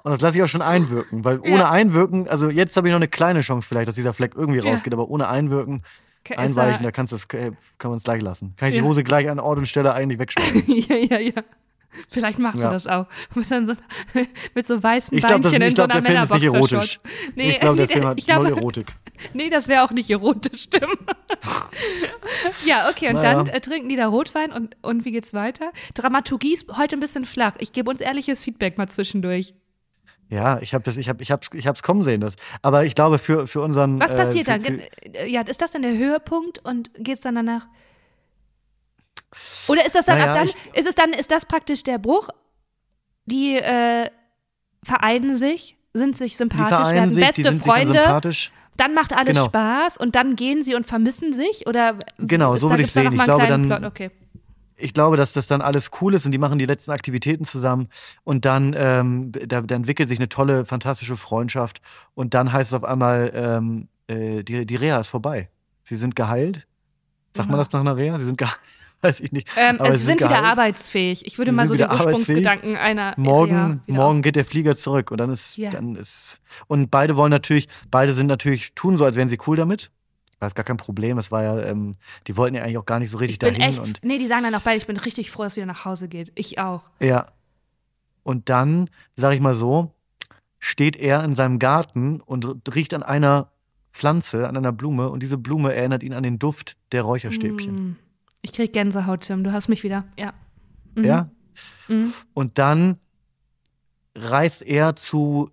Und das lasse ich auch schon einwirken, weil Ja. ohne Einwirken, also jetzt habe ich noch eine kleine Chance vielleicht, dass dieser Fleck irgendwie Ja. rausgeht, aber ohne Einwirken, einweichen, da kannst du das, äh, kann man es gleich lassen. Kann ich Ja. die Hose gleich an Ort und Stelle eigentlich wegschmeißen. ja, ja, ja. Vielleicht machst Ja. du das auch. Dann so, mit so weißen Ich glaube, Beinchen in ich so glaub, einer Männerboxershort. erotisch. Nee, ich glaube, der nee, Film hat ich glaube- null Erotik. Nee, das wäre auch nicht erotisch, stimmt. ja, okay, und Naja. dann äh, trinken die da Rotwein und, und wie geht's weiter? Dramaturgie ist heute ein bisschen flach. Ich gebe uns ehrliches Feedback mal zwischendurch. Ja, ich habe das, ich habe, ich hab's, ich hab's kommen sehen. Das. Aber ich glaube, für, für unseren. Was äh, passiert für, dann? Für, äh, Ja, ist das dann der Höhepunkt und geht's dann danach? Oder ist das dann Naja, ab dann, ich- ist es dann, ist das praktisch der Bruch? Die äh, vereinen sich, sind sich sympathisch, werden sich, beste dann Freunde, sympathisch. dann macht alles Genau. Spaß und dann gehen sie und vermissen sich? Oder Genau, so würde ich sehen. Ich glaube, dann-? Okay. Ich glaube, dass das dann alles cool ist und die machen die letzten Aktivitäten zusammen und dann, ähm, da, da entwickelt sich eine tolle, fantastische Freundschaft und dann heißt es auf einmal, ähm, äh, die, die Reha ist vorbei. Sie sind geheilt. Sagt man Ja. das nach einer Reha? Sie sind geheilt. Weiß ich nicht. Ähm, Aber es sie sind wieder arbeitsfähig. Ich würde mal sind so den. Ursprungsgedanken einer Morgen, ja, morgen geht der Flieger zurück und dann ist, Ja. dann ist, und beide wollen natürlich, beide sind natürlich, tun so, als wären sie cool damit. Das ist gar kein Problem. Es war ja, ähm, die wollten ja eigentlich auch gar nicht so richtig Ich bin dahin echt, und nee, die sagen dann auch beide, ich bin richtig froh, dass es wieder nach Hause geht. Ich auch. Ja. Und dann, sag ich mal so, steht er in seinem Garten und riecht an einer Pflanze, an einer Blume und diese Blume erinnert ihn an den Duft der Räucherstäbchen. Mm. Ich krieg Gänsehaut, Tim. Du hast mich wieder. Ja. Mhm. Ja? Mhm. Und dann reist er zu,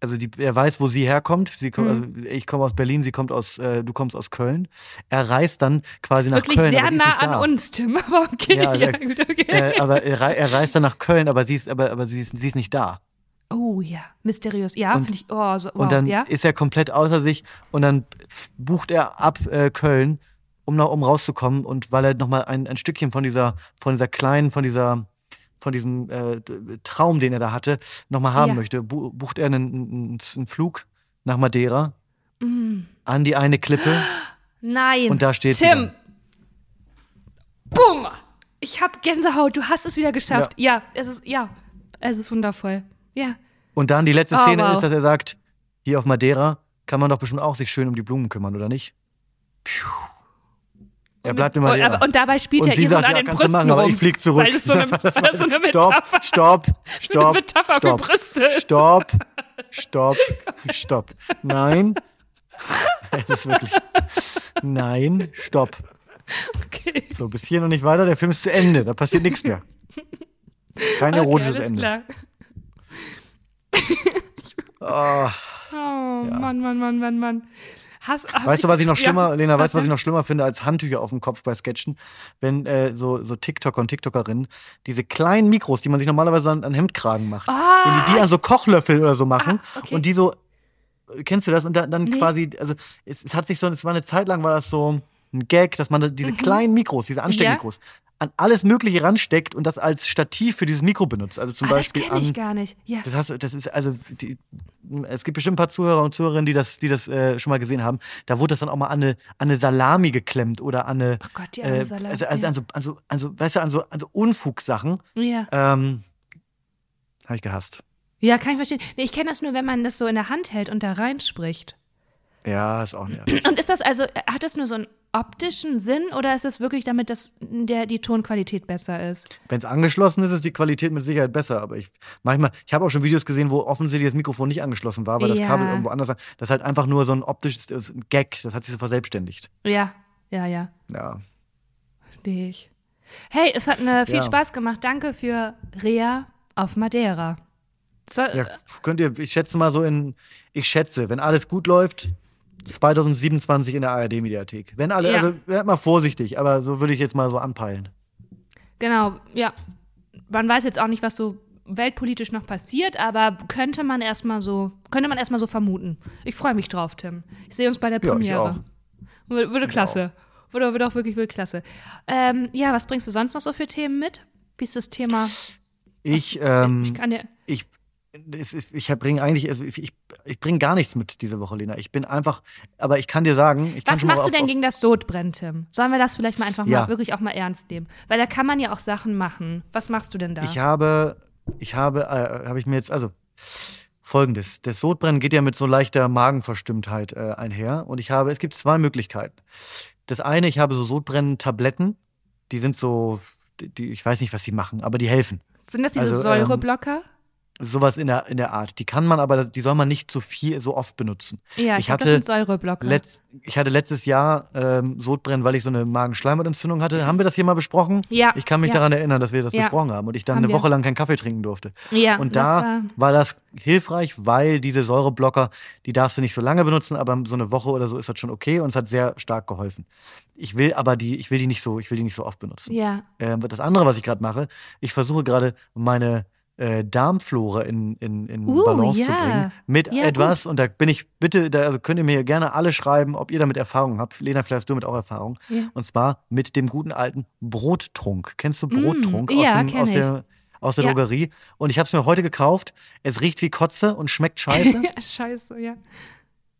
also die, er weiß, wo sie herkommt. Sie kommt, Mhm. also ich komme aus Berlin, sie kommt aus, äh, du kommst aus Köln. Er reist dann quasi nach wirklich Köln. sehr sie ist nah an da. uns, Tim. Aber okay. Ja, Ja, sehr- gut, okay. Äh, aber er, rei- reist dann nach Köln, aber sie ist, aber, aber sie ist, sie ist nicht da. oh ja, mysteriös. Ja, Und- finde ich. Oh, so, wow, Und dann ja. ist er komplett außer sich und dann bucht er ab äh, Köln, um noch um rauszukommen und weil er nochmal ein, ein Stückchen von dieser, von dieser kleinen, von dieser, von diesem äh, Traum, den er da hatte, nochmal haben Ja. möchte, möchte, bu bucht er einen, einen, einen Flug nach Madeira Mm. an die eine Klippe Nein. und da steht Tim. Bumm. Ich hab Gänsehaut. Du hast es wieder geschafft. Ja, es ist, ja, es ist wundervoll. Ja. Und dann die letzte Oh, Szene wow. ist, dass er sagt, hier auf Madeira kann man doch bestimmt auch sich schön um die Blumen kümmern, oder nicht? Piu. Er bleibt in und, aber, und dabei spielt Und er ihr so an ja, den Brüsten machen, aber rum. ich flieg zurück. Weil das so eine, Das weil das so eine stopp, Metapher, stopp, stopp, eine Metapher stopp, für Brüste ist. stopp, stopp, stopp. Nein. Es ist wirklich. Nein, stopp. Okay. So, bis hier noch nicht weiter. Der Film ist zu Ende. Da passiert nichts mehr. Kein Okay, erotisches alles Ende. klar. Oh, Oh, Mann, Mann, Mann, Mann, Mann. Hast, weißt du, was ich noch schlimmer, ja, Lena, weißt du, was ich noch schlimmer finde als Handtücher auf dem Kopf bei Sketchen? Wenn äh, so, so TikToker und TikTokerinnen diese kleinen Mikros, die man sich normalerweise an, an Hemdkragen macht, Ah, wenn die die an so Kochlöffel oder so machen Ah, okay. und die so, kennst du das? Und da, dann Nee. quasi, also es, es hat sich so, es war eine Zeit lang, war das so ein Gag, dass man diese kleinen Mikros, diese Ansteckmikros, an alles Mögliche ransteckt und das als Stativ für dieses Mikro benutzt. Also zum ah, das Beispiel kenne ich an. gar nicht. Ja. Das, du- das ist also, die, es gibt bestimmt ein paar Zuhörer und Zuhörerinnen, die das, die das äh, schon mal gesehen haben. Da wurde das dann auch mal an eine, an eine Salami geklemmt oder an eine, Oh Gott, die äh, Salami. also, also, an, so, an, so, an so, weißt du, an so, an so Unfugsachen. ja. Ähm, Habe ich gehasst. ja, kann ich verstehen. Nee, ich kenne das nur, wenn man das so in der Hand hält und da reinspricht. Ja, ist auch nervig. Und ist das also, hat das nur so einen optischen Sinn oder ist es wirklich damit, dass der, die Tonqualität besser ist? Wenn es angeschlossen ist, ist die Qualität mit Sicherheit besser. Aber ich manchmal, ich habe auch schon Videos gesehen, wo offensichtlich das Mikrofon nicht angeschlossen war, weil das Ja. Kabel irgendwo anders war. Das ist halt einfach nur so ein optisches das ein Gag. Das hat sich so verselbstständigt. Ja, ja, ja. Ja. Verstehe ich. Hey, es hat mir viel Ja. Spaß gemacht. Danke für Rea auf Madeira. Das war, ja. Könnt ihr, ich schätze mal so in, ich schätze, wenn alles gut läuft, 2027 in der ARD-Mediathek. Wenn alle, Ja. also werd mal vorsichtig, aber so würde ich jetzt mal so anpeilen. Genau, ja. Man weiß jetzt auch nicht, was so weltpolitisch noch passiert, aber könnte man erstmal so, könnte man erstmal so vermuten. Ich freue mich drauf, Tim. Ich sehe uns bei der Ja, Premiere. auch. Würde, würde klasse. Würde, würde auch wirklich, wirklich klasse. Ähm, ja, was bringst du sonst noch so für Themen mit? Wie ist das Thema? Ich, ähm, ich kann dir. ich, ist- ich bringe eigentlich, also ich, ich, bringe gar nichts mit diese Woche, Lena. Ich bin einfach, aber ich kann dir sagen, Was machst du denn auf, gegen das Sodbrennen, Tim? Sollen wir das vielleicht mal einfach Ja. mal wirklich auch mal ernst nehmen? Weil da kann man ja auch Sachen machen. Was machst du denn da? Ich habe, ich habe, äh, habe ich mir jetzt, also folgendes: Das Sodbrennen geht ja mit so leichter Magenverstimmtheit äh, einher. Und ich habe, es gibt zwei Möglichkeiten. Das eine, ich habe so Sodbrennen-Tabletten, die sind so, die, ich weiß nicht, was sie machen, aber die helfen. Sind das diese also, ähm, Säureblocker? Sowas in der, in der Art. Die kann man aber, die soll man nicht so viel, so oft benutzen. ja, ich, ich das hatte sind Säureblocker. Letz, ich hatte letztes Jahr ähm, Sodbrennen, weil ich so eine Magenschleimhautentzündung hatte. Haben wir das hier mal besprochen? ja. Ich kann mich ja. daran erinnern, dass wir das Ja. besprochen haben und ich dann Haben eine wir. Woche lang keinen Kaffee trinken durfte. Ja, Und das da war, war das hilfreich, weil diese Säureblocker, die darfst du nicht so lange benutzen, aber so eine Woche oder so ist das schon okay und es hat sehr stark geholfen. Ich will aber die, ich will die nicht so, ich will die nicht so oft benutzen. ja. Ähm, das andere, was ich gerade mache, ich versuche gerade meine äh, Darmflora in, in, in Uh, Balance zu ja. bringen mit Ja, etwas und da bin ich bitte, da also könnt ihr mir gerne alle schreiben, ob ihr damit Erfahrung habt. Lena, vielleicht hast du mit auch Erfahrung. ja. Und zwar mit dem guten alten Brottrunk. Kennst du Brottrunk Mm, ja, aus, dem, kenn aus, der, aus der Ja. Drogerie? Und ich habe es mir heute gekauft. Es riecht wie Kotze und schmeckt scheiße. Scheiße, ja.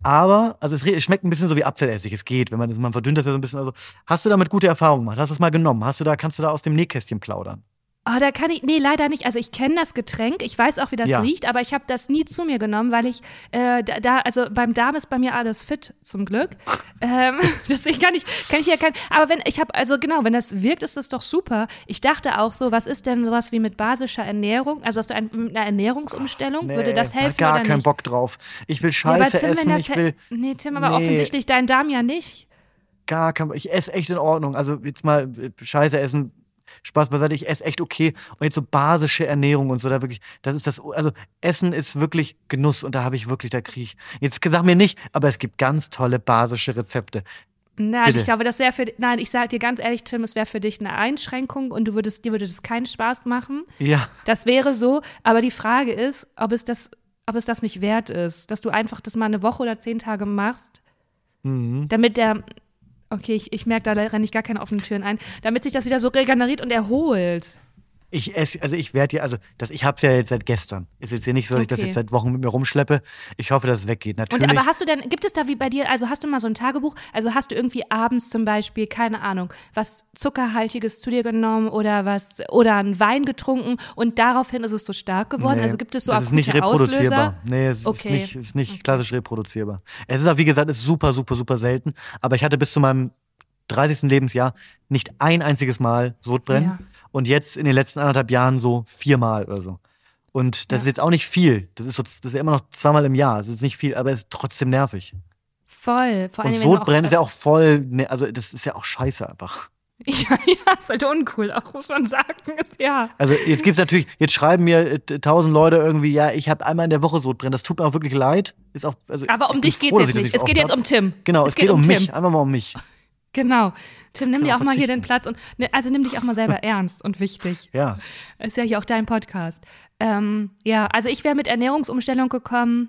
aber, also es, es schmeckt ein bisschen so wie Apfelessig. Es geht, wenn man, man verdünnt das ja so ein bisschen. Also, hast du damit gute Erfahrungen gemacht? Hast du es mal genommen? Hast du da, kannst du da aus dem Nähkästchen plaudern? Oh, da kann ich, nee, leider nicht. Also ich kenne das Getränk, ich weiß auch, wie das Ja. riecht, aber ich habe das nie zu mir genommen, weil ich äh, da, also beim Darm ist bei mir alles fit, zum Glück. ähm, deswegen kann ich, kann ich ja kein, aber wenn, ich habe, also genau, wenn das wirkt, ist das doch super. Ich dachte auch so, was ist denn sowas wie mit basischer Ernährung? Also hast du ein, mit einer Ernährungsumstellung, würde das Nee, helfen Gar oder keinen nicht? Bock drauf. Ich will Scheiße Tim, wenn essen, das ich will Nee, Tim, aber Nee. offensichtlich dein Darm ja nicht. gar kein Ich esse echt in Ordnung. Also jetzt mal äh, Scheiße essen. Spaß beiseite, ich esse echt okay. Und jetzt so basische Ernährung und so, da wirklich, das ist das, also Essen ist wirklich Genuss und da habe ich wirklich, da kriege ich, jetzt sag mir nicht, aber es gibt ganz tolle basische Rezepte. Nein, Bitte. ich glaube, das wäre für, nein, ich sage dir ganz ehrlich, Tim, es wäre für dich eine Einschränkung und du würdest, dir würde es keinen Spaß machen. Ja, Das wäre so, aber die Frage ist, ob es das, ob es das nicht wert ist, dass du einfach das mal eine Woche oder zehn Tage machst, mhm. damit der, okay, ich, ich merke, da renne ich gar keine offenen Türen ein, damit sich das wieder so regeneriert und erholt. Ich esse, also ich werde ja, also das, ich habe es ja jetzt seit gestern. Ist jetzt hier nicht so, dass ich das Okay. jetzt seit Wochen mit mir rumschleppe. Ich hoffe, dass es weggeht. Und Natürlich. aber hast du denn, gibt es da wie bei dir, also hast du mal so ein Tagebuch, also hast du irgendwie abends zum Beispiel, keine Ahnung, was Zuckerhaltiges zu dir genommen oder was, oder einen Wein getrunken und daraufhin ist es so stark geworden? Nee, also gibt es so das ist nicht akute reproduzierbar. Auslöser? Nee, es ist Okay. nicht, ist nicht klassisch reproduzierbar. Es ist auch, wie gesagt, ist super, super, super selten. Aber ich hatte bis zu meinem 30. Lebensjahr nicht ein einziges Mal Sodbrennen. Ja. Und jetzt in den letzten anderthalb Jahren so viermal oder so. Und das Ja. ist jetzt auch nicht viel. Das ist, so, das ist ja immer noch zweimal im Jahr. Das ist nicht viel, aber es ist trotzdem nervig. Voll. Vor Und allem, du Sodbrennen ist ja auch voll, ne, also das ist ja auch scheiße einfach. Ja, ja, ist halt uncool, auch muss man sagen. Ja. Also jetzt gibt's natürlich, jetzt schreiben mir äh, tausend Leute irgendwie, ja, ich habe einmal in der Woche Sodbrennen. Das tut mir auch wirklich leid. Ist auch, also Aber um dich geht's dass jetzt nicht. Es geht jetzt um Tim. Genau, es, geht, um Tim. mich, einfach mal um mich. Genau. Tim, nimm dir auch mal hier den. Platz und ne, also nimm dich auch mal selber ernst und wichtig. Ja. Ist ja hier auch dein Podcast. Ähm, ja, also ich wäre mit Ernährungsumstellung gekommen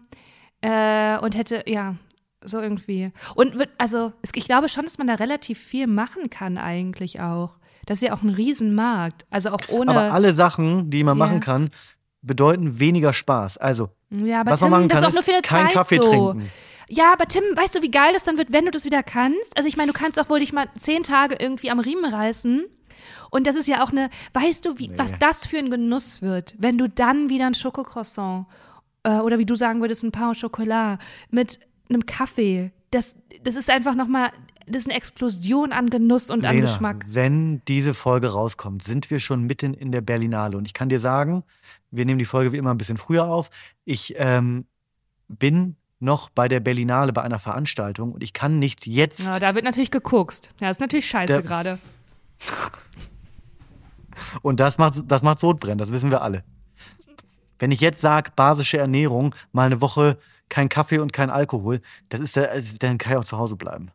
äh, und hätte, ja, so irgendwie. Und wird, also ich glaube schon, dass man da relativ viel machen kann eigentlich auch. Das ist ja auch ein Riesenmarkt. Also auch ohne. Aber alle Sachen, die man Ja. machen kann, bedeuten weniger Spaß. Also, ja, aber was Tim, man machen das kann, ist keinen Zeit Kaffee so. trinken. Ja, aber Tim, weißt du, wie geil das dann wird, wenn du das wieder kannst? Also ich meine, du kannst auch wohl dich mal zehn Tage irgendwie am Riemen reißen. Und das ist ja auch eine, weißt du, wie, Nee. was das für ein Genuss wird, wenn du dann wieder ein Schokocroissant äh, oder wie du sagen würdest, ein Pain au Chocolat mit einem Kaffee. Das, das ist einfach nochmal, das ist eine Explosion an Genuss und an Lena, Geschmack. wenn diese Folge rauskommt, sind wir schon mitten in der Berlinale. Und ich kann dir sagen, wir nehmen die Folge wie immer ein bisschen früher auf. Ich ähm, bin noch bei der Berlinale bei einer Veranstaltung und ich kann nicht jetzt. Ja, da wird natürlich geguckt. Ja, ist natürlich scheiße gerade. Und das macht, das macht Sodbrennen, das wissen wir alle. Wenn ich jetzt sage, basische Ernährung, mal eine Woche kein Kaffee und kein Alkohol, das ist der, also, dann kann ich auch zu Hause bleiben.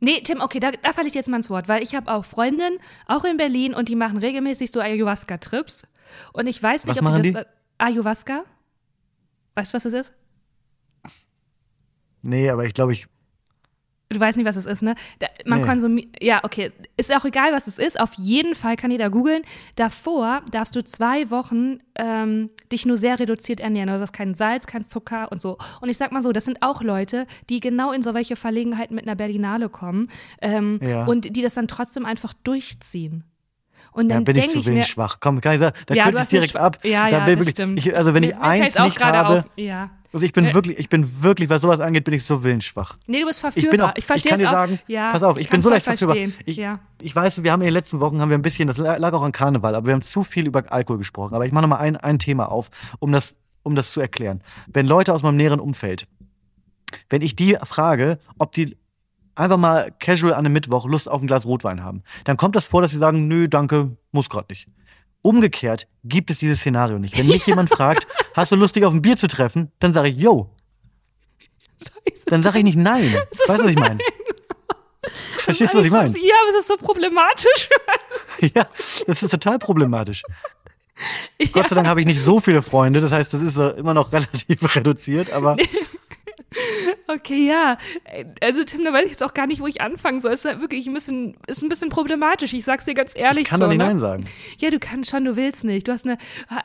Nee, Tim, okay, da, da falle ich jetzt mal ins Wort, weil ich habe auch Freundinnen, auch in Berlin, und die machen regelmäßig so Ayahuasca-Trips. Und ich weiß nicht, Was ob die die? das. Ayahuasca? Weißt du, was das ist? Nee, aber ich glaube, ich. Du weißt nicht, was es ist, ne? Da, man Nee. konsumiert. Ja, okay. Ist auch egal, was es ist. Auf jeden Fall kann jeder googeln. Davor darfst du zwei Wochen ähm, dich nur sehr reduziert ernähren. Also das ist kein Salz, kein Zucker und so. Und ich sag mal so, das sind auch Leute, die genau in so welche Verlegenheiten mit einer Berlinale kommen ähm, Ja. und die das dann trotzdem einfach durchziehen. Und Da dann bin ich zu ich wenig schwach. Komm, kann ich sagen, da Ja, kürze du ich hast direkt ab. Ja, da ja, bin das wirklich, stimmt. Ich, also wenn ich Mir- eins nicht habe, Auf. Ja. Also ich bin Äh, wirklich, ich bin wirklich, was sowas angeht, bin ich so willensschwach. Nee, du bist Ich verführbar. bin auch, ich ich, verstehe kann es dir sagen, ja, pass auf, ich, bin kann's so leicht verführbar. Ich, ja. ich weiß, wir haben in den letzten Wochen haben wir ein bisschen, das lag auch an Karneval, aber wir haben zu viel über Alkohol gesprochen. Aber ich mache noch mal ein, ein Thema auf, um das, um das zu erklären. Wenn Leute aus meinem näheren Umfeld, wenn ich die frage, ob die einfach mal casual an einem Mittwoch Lust auf ein Glas Rotwein haben, dann kommt das vor, dass sie sagen, nö, danke, muss gerade nicht. Umgekehrt gibt es dieses Szenario nicht. Wenn mich jemand fragt, hast du Lust, dich auf ein Bier zu treffen, dann sage ich, yo. Dann sage ich nicht nein. Weißt du, was ich meine? Verstehst du, was ich meine? Ja, aber es ist so problematisch. Ja, das ist total problematisch. Gott sei Dank habe ich nicht so viele Freunde, das heißt, das ist äh, immer noch relativ reduziert, aber Okay, ja. Also Tim, da weiß ich jetzt auch gar nicht, wo ich anfangen soll. Es ist ja wirklich ein bisschen, ist ein bisschen problematisch. Ich sag's dir ganz ehrlich ich kann so. doch nicht ne? Nein sagen. Ja, du kannst schon, du willst nicht. Du hast eine,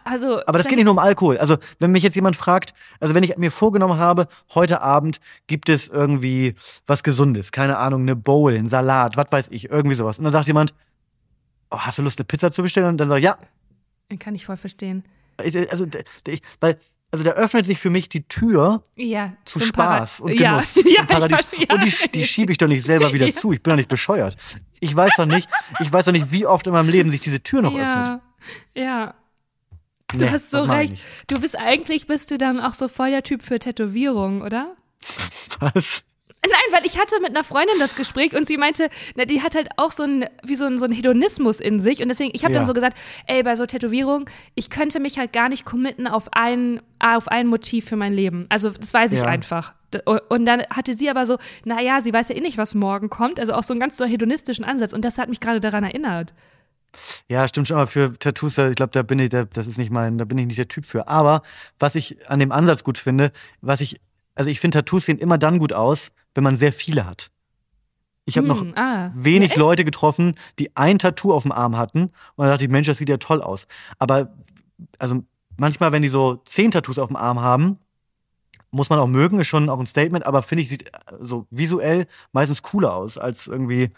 also. Aber das geht nicht nur um Alkohol. Also, wenn mich jetzt jemand fragt, also wenn ich mir vorgenommen habe, heute Abend gibt es irgendwie was Gesundes, keine Ahnung, eine Bowl, ein Salat, was weiß ich, irgendwie sowas. Und dann sagt jemand, oh, hast du Lust, eine Pizza zu bestellen? Und dann sage ich, ja. Den kann ich voll verstehen. Also, ich, weil, also da öffnet sich für mich die Tür Ja, zu Spaß Para- und Genuss. ja, ich Paradies. ja. Und die, die schiebe ich doch nicht selber wieder zu. Ich bin doch nicht bescheuert. Ich weiß doch nicht, ich weiß doch nicht, wie oft in meinem Leben sich diese Tür noch öffnet. Ja. Du Nee, hast so recht. Du bist eigentlich, bist du dann auch so voll der Typ für Tätowierungen, oder? Was? Nein, weil ich hatte mit einer Freundin das Gespräch und sie meinte, na, die hat halt auch so ein, wie so ein, so ein Hedonismus in sich. Und deswegen, ich habe Ja. dann so gesagt, ey, bei so Tätowierungen, ich könnte mich halt gar nicht committen auf ein, auf ein Motiv für mein Leben. Also, das weiß ich Ja. einfach. Und dann hatte sie aber so, naja, sie weiß ja eh nicht, was morgen kommt. Also auch so einen ganz so hedonistischen Ansatz. Und das hat mich gerade daran erinnert. Ja, stimmt schon, aber für Tattoos, ich glaube, da bin ich, da, das ist nicht mein, da bin ich nicht der Typ für. Aber was ich an dem Ansatz gut finde, was ich, also ich finde, Tattoos sehen immer dann gut aus, wenn man sehr viele hat. Ich habe noch Hm, ah. wenig Ja? Leute getroffen, die ein Tattoo auf dem Arm hatten und dann dachte ich, Mensch, das sieht ja toll aus. Aber also manchmal, wenn die so zehn Tattoos auf dem Arm haben, muss man auch mögen, ist schon auch ein Statement, aber finde ich, sieht äh, so visuell meistens cooler aus als irgendwie,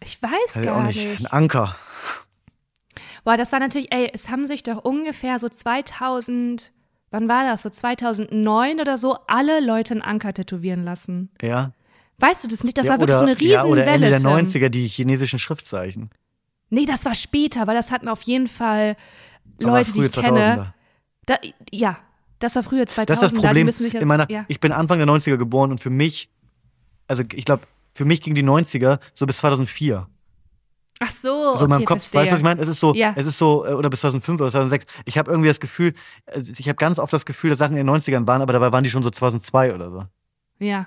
Ich weiß ich gar nicht, ein Anker. Boah, das war natürlich, ey, es haben sich doch ungefähr so 2000, wann war das? So 2009 oder so, alle Leute einen Anker tätowieren lassen. Ja. Weißt du das nicht? Das ja, war wirklich oder, so eine Ja, oder Riesenwelle. Ende der Tim. 90er, die chinesischen Schriftzeichen. Nee, das war später, weil das hatten auf jeden Fall Leute, die ich kenne. 2000er. Da, ja, das war früher 2000. Das ist das da, Problem ja- in meiner, ja. ich bin Anfang der 90er geboren und für mich, also ich glaube, für mich ging die 90er so bis 2004. Ach so, so okay, in meinem Kopf, verstehe. weißt du, was ich meine? Es ist so, Ja. es ist so, äh, oder bis 2005 oder 2006. Ich habe irgendwie das Gefühl, also ich habe ganz oft das Gefühl, dass Sachen in den 90ern waren, aber dabei waren die schon so 2002 oder so. Ja.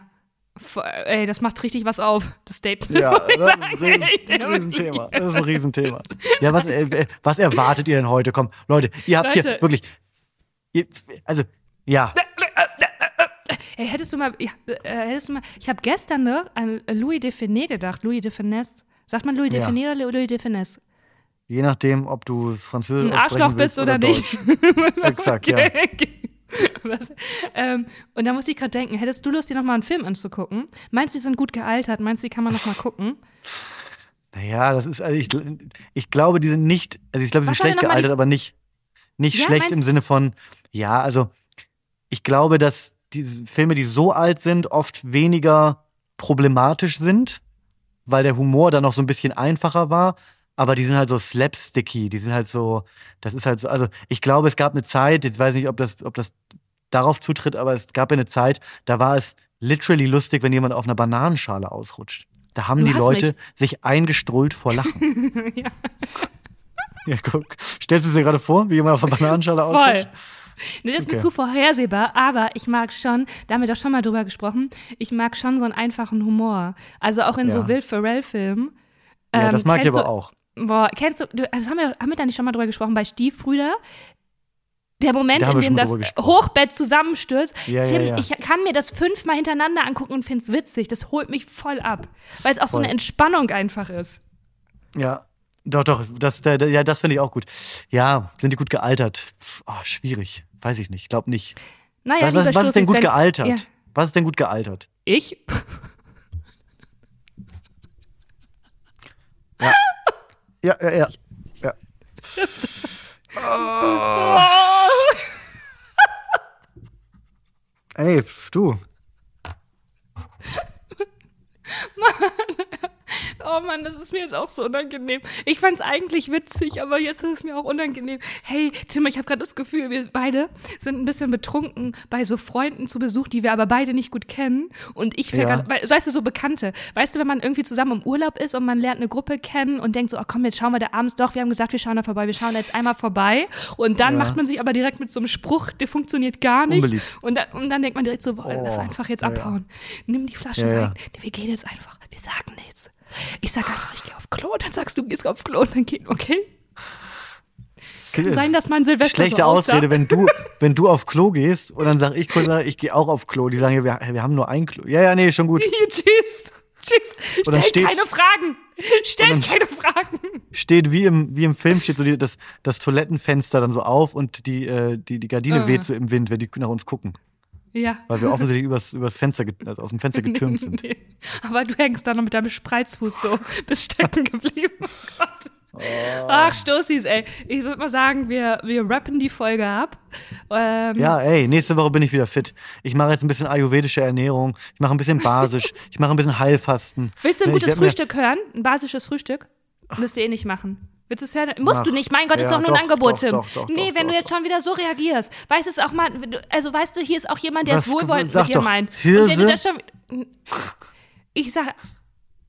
Voll- Ey, das macht richtig was auf, das Statement. Ja, das ist ein, riesen, Riesenthema. Das ist ein Riesenthema. Ja, was, äh, was erwartet ihr denn heute? Komm, Leute, ihr habt hier Leute. wirklich, ihr, also, ja, Ey, hättest du mal, ja, äh, hättest du mal, ich habe gestern noch an Louis de Finet gedacht, Louis de Finesse. Sagt man Louis Ja. Finet oder Louis de Finesse? je nachdem, ob du Französisch Ein Arschloch bist oder, Deutsch. nicht. Exakt, ja. Was? Ähm, und da musste ich gerade denken, hättest du Lust, dir nochmal einen Film anzugucken? Meinst du, die sind gut gealtert? Meinst du, die kann man nochmal gucken? Naja, das ist, also ich, ich glaube, die sind nicht, also ich glaube, sie Was sind schlecht die- gealtert, aber nicht, nicht Ja, schlecht im Sinne von, ja, also ich glaube, dass diese Filme, die so alt sind, oft weniger problematisch sind, weil der Humor dann noch so ein bisschen einfacher war. Aber die sind halt so slapsticky, die sind halt so, das ist halt so, also ich glaube, es gab eine Zeit, jetzt weiß ich nicht, ob das, ob das darauf zutritt, aber es gab ja eine Zeit, da war es literally lustig, wenn jemand auf einer Bananenschale ausrutscht. Da haben Du die Leute sich eingestrullt vor Lachen. ja, ja, guck. Stellst du dir gerade vor, wie jemand auf einer Bananenschale voll. Nee, das ist mir Okay. zu vorhersehbar, aber ich mag schon, da haben wir doch schon mal drüber gesprochen, ich mag schon so einen einfachen Humor. Also auch in so Ja. Will Ferrell-Filmen. Ja, Ähm, das mag ich aber du, auch. Boah, kennst du, also haben wir, haben wir da nicht schon mal drüber gesprochen bei Stiefbrüder? Der Moment, Da in dem das. Hochbett zusammenstürzt. Ja, Tim, ja, ja. ich kann mir das fünfmal hintereinander angucken und find's witzig. Das holt mich voll ab. Weil es auch so Voll. eine Entspannung einfach ist. Ja, doch, doch, das, da- da- ja, das finde ich auch gut. Ja, sind die gut gealtert? Oh, schwierig. Weiß ich nicht. Glaub nicht. Naja, was, was, was ist denn gut wenn- gealtert? Ja. Was ist denn gut gealtert? Ich? Ja, ja, ja. ja. Ey, pf, du. Oh Mann, das ist mir jetzt auch so unangenehm. Ich fand's eigentlich witzig, aber jetzt ist es mir auch unangenehm. Hey, Tim, ich habe gerade das Gefühl, wir beide sind ein bisschen betrunken bei so Freunden zu Besuch, die wir aber beide nicht gut kennen. Und ich Ja. ja. weißt du, so Bekannte. Weißt du, wenn man irgendwie zusammen im Urlaub ist und man lernt eine Gruppe kennen und denkt so, oh komm, jetzt schauen wir da abends doch, wir haben gesagt, wir schauen da vorbei, wir schauen da jetzt einmal vorbei. Und dann Ja. macht man sich aber direkt mit so einem Spruch, der funktioniert gar nicht. Unbeliebt. Und, dann- und dann denkt man direkt so, boah, lass Oh, einfach jetzt ja, abhauen. Nimm die Flasche rein. Wir gehen jetzt einfach. Wir sagen nichts. Ich sag einfach, ich gehe auf Klo. Und dann sagst du, du gehst auf Klo. Und dann geht, okay. Kann sein, dass mein Silvester Schlechte so. Ausrede, wenn du, wenn du auf Klo gehst und dann sag ich kurz, ich gehe auch auf Klo. Die sagen, ja, wir, wir haben nur ein Klo. Ja, ja, nee, schon gut. Tschüss. Tschüss. Stell steht- keine Fragen. Stell keine Fragen. Steht wie im, wie im Film, steht so die, das, das Toilettenfenster dann so auf und die, äh, die, die Gardine Ah. weht so im Wind, wenn die nach uns gucken. Ja. Weil wir offensichtlich übers, übers Fenster, also aus dem Fenster getürmt sind. Nee. Aber du hängst da noch mit deinem Spreizfuß so, bist stecken geblieben. Oh Gott. Ach, Stoßis, ey. Ich würde mal sagen, wir, wir rappen die Folge ab. Ähm, Ja, ey, nächste Woche bin ich wieder fit. Ich mache jetzt ein bisschen ayurvedische Ernährung. Ich mache ein bisschen basisch. ich mache ein bisschen Heilfasten. Willst du ein gutes Frühstück hören? Ein basisches Frühstück? Müsst ihr eh nicht machen. Willst du es hören? Musst Mach. du nicht. Mein Gott, ist Ja, doch nur ein doch, Angebot, doch, Tim. doch, doch, nee, wenn du jetzt schon wieder so reagierst. Weißt es auch mal, also weißt du, hier ist auch jemand, der es wohlwollend mit dir meint. Und Hirse? wenn du das schon. Ich sag.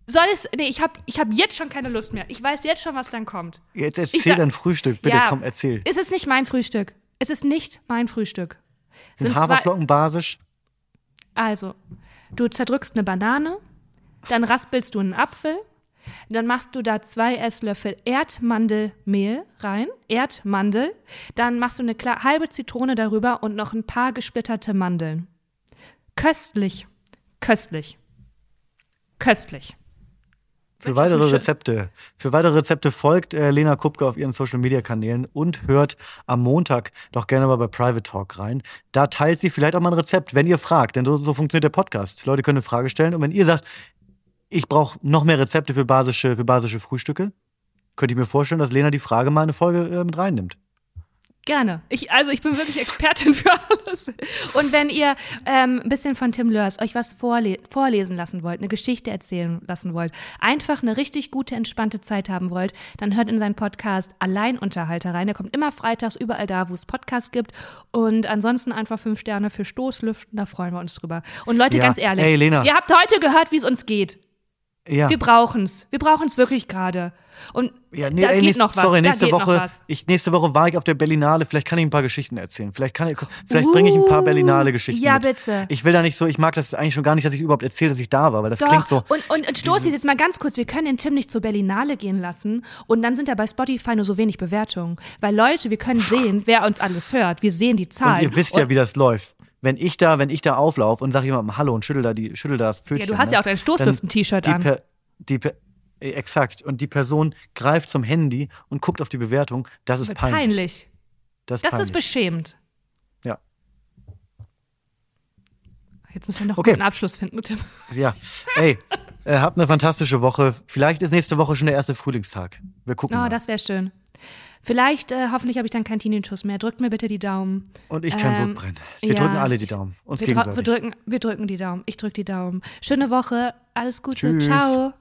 Soll es. Nee, ich habe ich hab jetzt schon keine Lust mehr. Ich weiß jetzt schon, was dann kommt. Jetzt erzähl sag- dein Frühstück, bitte, ja, komm, erzähl. Es ist nicht mein Frühstück. Es ist nicht mein Frühstück. Sind zwei- Haferflocken basisch? Also, du zerdrückst eine Banane, dann raspelst du einen Apfel, dann machst du da zwei Esslöffel Erdmandelmehl rein, Erdmandel, dann machst du eine halbe Zitrone darüber und noch ein paar gesplitterte Mandeln. Köstlich, köstlich, köstlich. Für weitere Rezepte, für weitere Rezepte folgt äh, Lena Kupke auf ihren Social Media Kanälen und hört am Montag doch gerne mal bei Private Talk rein. Da teilt sie vielleicht auch mal ein Rezept, wenn ihr fragt, denn so, so funktioniert der Podcast. Leute können eine Frage stellen und wenn ihr sagt, ich brauche noch mehr Rezepte für basische, für basische Frühstücke, könnte ich mir vorstellen, dass Lena die Frage mal in eine Folge äh, mit reinnimmt. Gerne. Ich, also ich bin wirklich Expertin für alles. Und wenn ihr ähm, ein bisschen von Tim Lörs euch was vorle vorlesen lassen wollt, eine Geschichte erzählen lassen wollt, einfach eine richtig gute, entspannte Zeit haben wollt, dann hört in seinen Podcast Alleinunterhalter rein. Der kommt immer freitags überall da, wo es Podcasts gibt. Und ansonsten einfach fünf Sterne für Stoßlüften, da freuen wir uns drüber. Und Leute, Ja. ganz ehrlich, Ey, Lena. ihr habt heute gehört, wie es uns geht. Ja. Wir brauchen's. Wir brauchen's wirklich gerade. Und Ja, nee, da ey, geht nächste, noch was. Sorry, nächste Woche, ich, nächste Woche war ich auf der Berlinale. Vielleicht kann ich ein paar Geschichten erzählen. Vielleicht, kann ich, vielleicht bringe ich ein paar Uh, Berlinale-Geschichten ja, mit. bitte. Ich will da nicht so, ich mag das eigentlich schon gar nicht, dass ich überhaupt erzähle, dass ich da war, weil das Doch, klingt so. und, und, und Stoßi, jetzt mal ganz kurz, wir können den Tim nicht zur Berlinale gehen lassen und dann sind da bei Spotify nur so wenig Bewertungen. Weil Leute, wir können sehen, wer uns alles hört. Wir sehen die Und Zahlen. ihr wisst ja, wie das läuft. Wenn ich da, wenn ich da auflaufe und sage jemandem Hallo und schüttel da die, schüttel da das Pfötchen. Ja, du hast ja auch dein Stoßlüften-T-Shirt an. Per, die per, äh, exakt. Und die Person greift zum Handy und guckt auf die Bewertung. Das ist peinlich. peinlich. Das ist Das peinlich. ist beschämend. Jetzt müssen wir noch Okay. einen Abschluss finden, Tim. Ja. Ey, äh, habt eine fantastische Woche. Vielleicht ist nächste Woche schon der erste Frühlingstag. Wir gucken Oh, mal. das wäre schön. Vielleicht, äh, hoffentlich habe ich dann keinen Tinnitus mehr. Drückt mir bitte die Daumen. und ich kann ähm, Sodbrennen. Wir ja. drücken alle die Daumen. Uns Wir, gegenseitig. wir, drücken, wir drücken die Daumen. Ich drücke die Daumen. Schöne Woche. Alles Gute. Tschüss. Ciao.